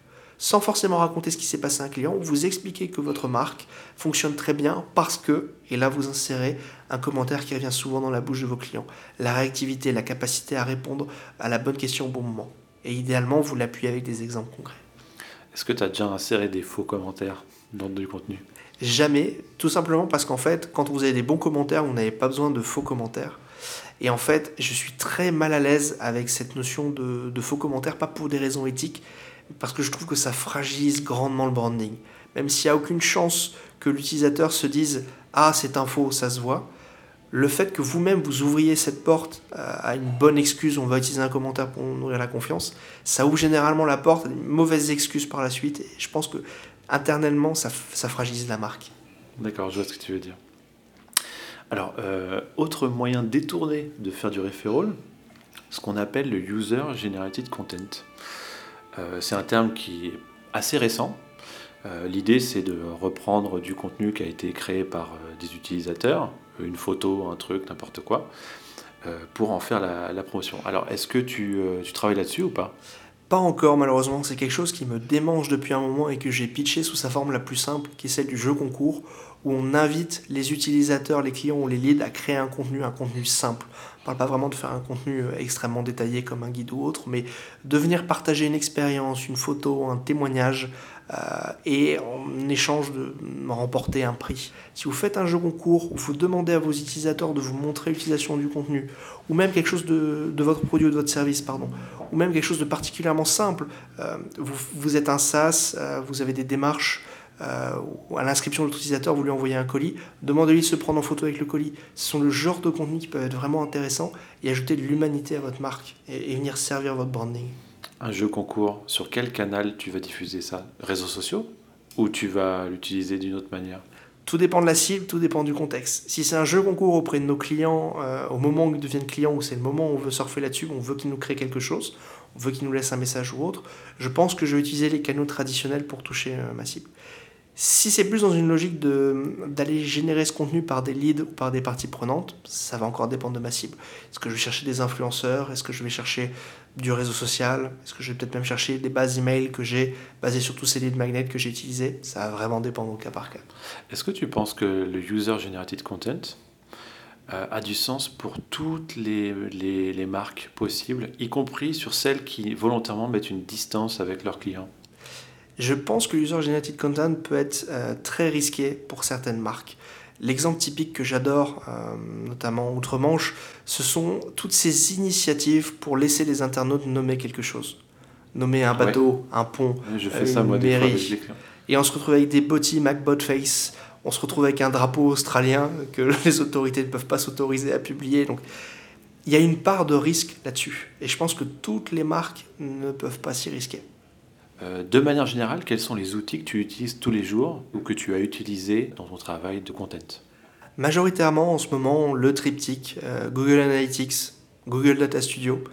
sans forcément raconter ce qui s'est passé à un client, vous expliquez que votre marque fonctionne très bien parce que, et là vous insérez un commentaire qui revient souvent dans la bouche de vos clients, la réactivité, la capacité à répondre à la bonne question au bon moment. Et idéalement, vous l'appuyez avec des exemples concrets. Est-ce que tu as déjà inséré des faux commentaires dans du contenu? Jamais, tout simplement parce qu'en fait, quand vous avez des bons commentaires, vous n'avez pas besoin de faux commentaires. Et en fait, je suis très mal à l'aise avec cette notion de, de faux commentaires, pas pour des raisons éthiques, parce que je trouve que ça fragilise grandement le branding. Même s'il n'y a aucune chance que l'utilisateur se dise Ah, c'est faux, ça se voit. Le fait que vous-même vous ouvriez cette porte à une bonne excuse, on va utiliser un commentaire pour nourrir la confiance, ça ouvre généralement la porte à une mauvaise excuse par la suite. Et je pense que internellement, ça, ça fragilise la marque. D'accord, je vois ce que tu veux dire. Alors, euh, autre moyen détourné de faire du referral, ce qu'on appelle le User Generated Content. Euh, c'est un terme qui est assez récent. Euh, l'idée, c'est de reprendre du contenu qui a été créé par euh, des utilisateurs, une photo, un truc, n'importe quoi, pour en faire la, promotion. Alors, est-ce que tu, travailles là-dessus ou pas? Pas encore, malheureusement. C'est quelque chose qui me démange depuis un moment et que j'ai pitché sous sa forme la plus simple, qui est celle du jeu concours, où on invite les utilisateurs, les clients ou les leads à créer un contenu, un contenu simple. On parle pas vraiment de faire un contenu euh, extrêmement détaillé comme un guide ou autre, mais de venir partager une expérience, une photo, un témoignage, euh, et en échange de remporter un prix. Si vous faites un jeu concours où vous demandez à vos utilisateurs de vous montrer l'utilisation du contenu, ou même quelque chose de, votre produit ou de votre service, pardon, ou même quelque chose de particulièrement simple, euh, vous, êtes un SaaS, vous avez des démarches euh, à l'inscription de l'utilisateur, vous lui envoyez un colis, demandez-lui de se prendre en photo avec le colis. Ce sont le genre de contenu qui peuvent être vraiment intéressants et ajouter de l'humanité à votre marque et, venir servir votre branding. Un jeu concours, sur quel canal tu vas diffuser ça? Réseaux sociaux? Ou tu vas l'utiliser d'une autre manière? Tout dépend de la cible, tout dépend du contexte. Si c'est un jeu concours auprès de nos clients, euh, au moment où ils deviennent clients, ou c'est le moment où on veut surfer là-dessus, on veut qu'ils nous créent quelque chose, on veut qu'ils nous laissent un message ou autre, je pense que je vais utiliser les canaux traditionnels pour toucher euh, ma cible. Si c'est plus dans une logique d'aller générer ce contenu par des leads ou par des parties prenantes, ça va encore dépendre de ma cible. Est-ce que je vais chercher des influenceurs? Est-ce que je vais chercher du réseau social? Est-ce que je vais peut-être même chercher des bases email que j'ai basées sur tous ces leads magnets que j'ai utilisés? Ça va vraiment dépendre au cas par cas. Est-ce que tu penses que le user generated content euh, a du sens pour toutes les, les, les marques possibles, y compris sur celles qui volontairement mettent une distance avec leurs clients? Je pense que l'user generated content peut être euh, très risqué pour certaines marques. L'exemple typique que j'adore, euh, notamment outre-Manche, ce sont toutes ces initiatives pour laisser les internautes nommer quelque chose. Nommer un bateau, un pont, Je fais ça, moi, mairie. Et on se retrouve avec des botti MacBotface, on se retrouve avec un drapeau australien que les autorités ne peuvent pas s'autoriser à publier. Donc il y a une part de risque là-dessus. Et je pense que toutes les marques ne peuvent pas s'y risquer. Euh, de manière générale, quels sont les outils que tu utilises tous les jours ou que tu as utilisés dans ton travail de content? Majoritairement en ce moment, le triptyque euh, Google Analytics, Google Data Studio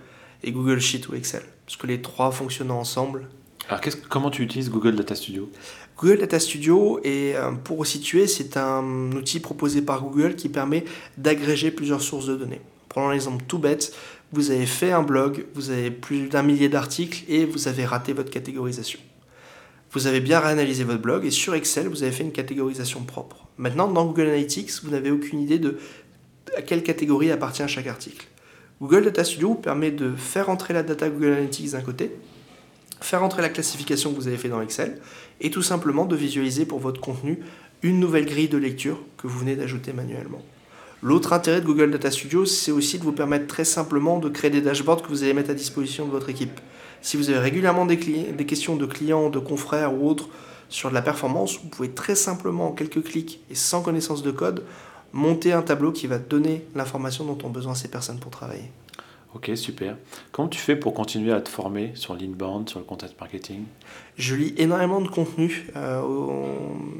et Google Sheet ou Excel. Parce que les trois fonctionnent ensemble. Alors comment tu utilises Google Data Studio? Google Data Studio, et euh, pour situer, c'est un outil proposé par Google qui permet d'agréger plusieurs sources de données. Prenons l'exemple tout bête, vous avez fait un blog, vous avez plus d'un millier d'articles et vous avez raté votre catégorisation. Vous avez bien réanalysé votre blog et sur Excel, vous avez fait une catégorisation propre. Maintenant, dans Google Analytics, vous n'avez aucune idée de à quelle catégorie appartient chaque article. Google Data Studio vous permet de faire entrer la data Google Analytics d'un côté, faire entrer la classification que vous avez fait dans Excel et tout simplement de visualiser pour votre contenu une nouvelle grille de lecture que vous venez d'ajouter manuellement. L'autre intérêt de Google Data Studio, c'est aussi de vous permettre très simplement de créer des dashboards que vous allez mettre à disposition de votre équipe. Si vous avez régulièrement des, questions de clients, de confrères ou autres sur de la performance, vous pouvez très simplement, en quelques clics et sans connaissance de code, monter un tableau qui va donner l'information dont ont besoin ces personnes pour travailler. Ok, super. Comment tu fais pour continuer à te former sur l'inbound, sur le content marketing? Je lis énormément de contenu euh,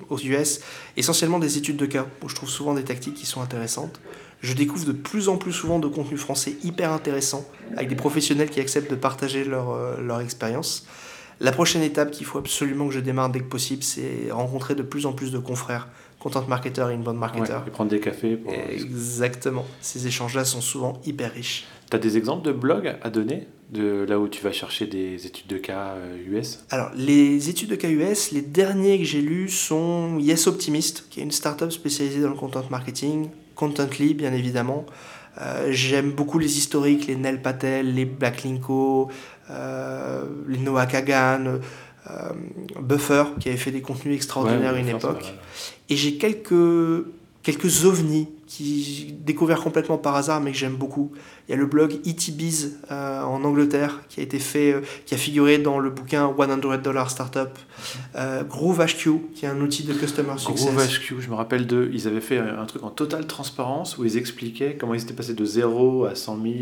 aux, US, essentiellement des études de cas, où je trouve souvent des tactiques qui sont intéressantes. Je découvre de plus en plus souvent de contenu français hyper intéressant, avec des professionnels qui acceptent de partager leur, euh, leur expérience. La prochaine étape qu'il faut absolument que je démarre dès que possible, c'est rencontrer de plus en plus de confrères, content marketeurs et inbound marketeurs. et prendre des cafés. Pour... Exactement. Ces échanges-là sont souvent hyper riches. Tu as des exemples de blogs à donner de là où tu vas chercher des études de cas US euh, Alors, les études de cas US, les derniers que j'ai lus sont Yes Optimist, qui est une startup spécialisée dans le content marketing, Contently, bien évidemment. Euh, j'aime beaucoup les historiques, les Nel Patel, les Backlinko, euh, les Noah Kagan, euh, Buffer, qui avait fait des contenus extraordinaires à une époque. Et j'ai quelques, quelques ovnis qui découverts complètement par hasard, mais que j'aime beaucoup. Il y a le blog ETBiz euh, en Angleterre qui a été fait, euh, qui a figuré dans le bouquin 100 Dollar Startup. Euh, GrooveHQ, qui est un outil de customer success. GrooveHQ, je me rappelle d'eux. Ils avaient fait un truc en totale transparence où ils expliquaient comment ils étaient passés de 0 à 100 000.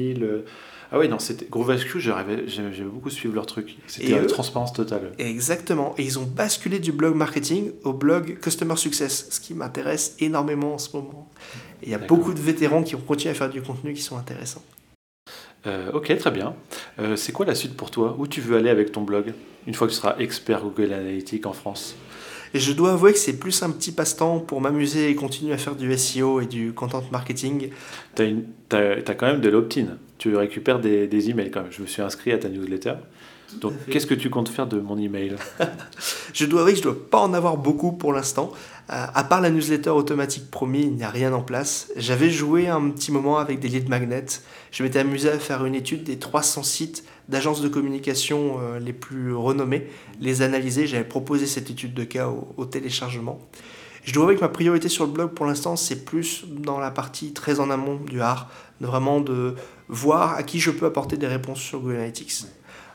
Ah oui, non, c'était GrooveHQ, j'aimais beaucoup suivre leur truc. C'était une transparence totale. Exactement. Et ils ont basculé du blog marketing au blog Customer Success, ce qui m'intéresse énormément en ce moment. Et il y a beaucoup de vétérans qui ont continué à faire du contenu qui sont intéressants. Euh, ok, très bien. Euh, c'est quoi la suite pour toi? Où tu veux aller avec ton blog une fois que tu seras expert Google Analytics en France? Et je dois avouer que c'est plus un petit passe-temps pour m'amuser et continuer à faire du SEO et du content marketing. Tu as, quand même de l'opt-in. Tu récupères des, des, emails quand même. Je me suis inscrit à ta newsletter. Donc, qu'est-ce que tu comptes faire de mon email? Je dois avouer que je ne dois pas en avoir beaucoup pour l'instant. À part la newsletter automatique promis, il n'y a rien en place. J'avais joué un petit moment avec des lead magnets. Je m'étais amusé à faire une étude des 300 sites d'agences de communication euh, les plus renommés, les analyser. J'avais proposé cette étude de cas au, téléchargement. Je dois avouer que ma priorité sur le blog pour l'instant, c'est plus dans la partie très en amont du art, vraiment de voir à qui je peux apporter des réponses sur Google Analytics.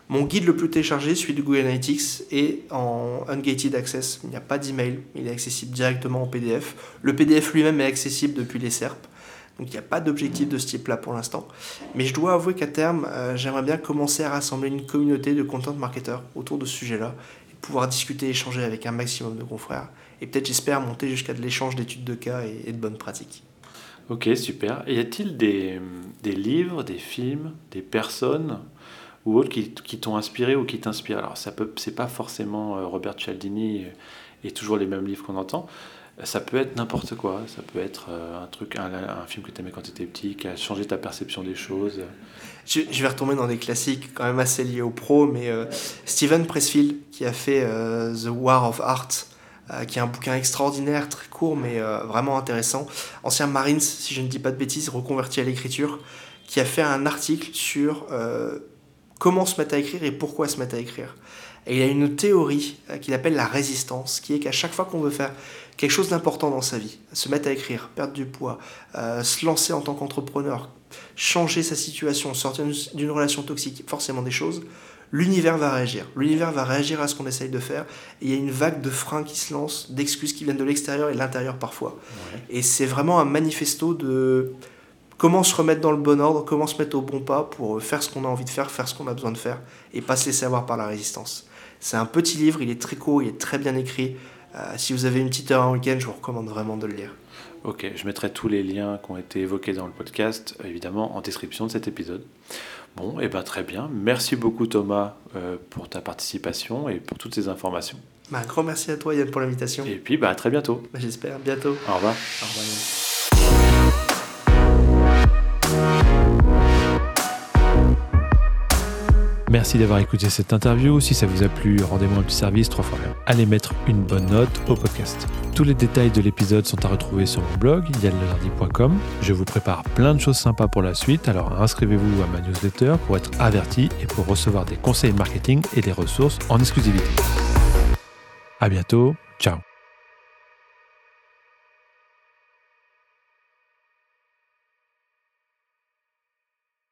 Mon guide le plus téléchargé, celui de Google Analytics, est en ungated access. Il n'y a pas d'email, il est accessible directement en PDF. Le PDF lui-même est accessible depuis les SERP. Donc il n'y a pas d'objectif de ce type-là pour l'instant. Mais je dois avouer qu'à terme, euh, j'aimerais bien commencer à rassembler une communauté de content marketeurs autour de ce sujet-là et pouvoir discuter, échanger avec un maximum de confrères. Et peut-être, j'espère, monter jusqu'à de l'échange d'études de cas et, de bonnes pratiques. Ok, super. Et y a-t-il des, des livres, des films, des personnes ou autres qui, qui t'ont inspiré ou qui t'inspirent. Alors, ça peut, c'est pas forcément euh, Robert Cialdini et, toujours les mêmes livres qu'on entend. Ça peut être n'importe quoi. Ça peut être euh, un truc, un, film que tu aimais quand tu étais petit, qui a changé ta perception des choses. Je, vais retomber dans des classiques quand même assez liés au pro, mais euh, Steven Pressfield qui a fait The War of Art, qui est un bouquin extraordinaire, très court, mais vraiment intéressant. Ancien Marines, si je ne dis pas de bêtises, reconverti à l'écriture, qui a fait un article sur comment se mettre à écrire et pourquoi se mettre à écrire. Et il a une théorie euh, qu'il appelle la résistance, qui est qu'à chaque fois qu'on veut faire quelque chose d'important dans sa vie, se mettre à écrire, perdre du poids, euh, se lancer en tant qu'entrepreneur, changer sa situation, sortir d'une relation toxique, forcément des choses, l'univers va réagir. L'univers va réagir à ce qu'on essaye de faire. Et il y a une vague de freins qui se lance, d'excuses qui viennent de l'extérieur et de l'intérieur parfois. Et c'est vraiment un manifesto de comment se remettre dans le bon ordre, comment se mettre au bon pas pour faire ce qu'on a envie de faire, faire ce qu'on a besoin de faire et pas se laisser avoir par la résistance. C'est un petit livre, il est très court, il est très bien écrit. Euh, si vous avez une petite heure en week-end, je vous recommande vraiment de le lire. Ok, je mettrai tous les liens qui ont été évoqués dans le podcast, évidemment, en description de cet épisode. Bon, et eh ben très bien. Merci beaucoup Thomas euh, pour ta participation et pour toutes ces informations. Bah, un grand merci à toi Yann pour l'invitation. Et puis bah, à très bientôt. Bah, j'espère, bientôt. Au revoir. Au revoir Yann. Merci d'avoir écouté cette interview. Si ça vous a plu, rendez-moi un petit service, trois fois rien. Allez mettre une bonne note au podcast. Tous les détails de l'épisode sont à retrouver sur mon blog, yannelundi.com. Je vous prépare plein de choses sympas pour la suite, alors inscrivez-vous à ma newsletter pour être averti et pour recevoir des conseils marketing et des ressources en exclusivité. À bientôt, ciao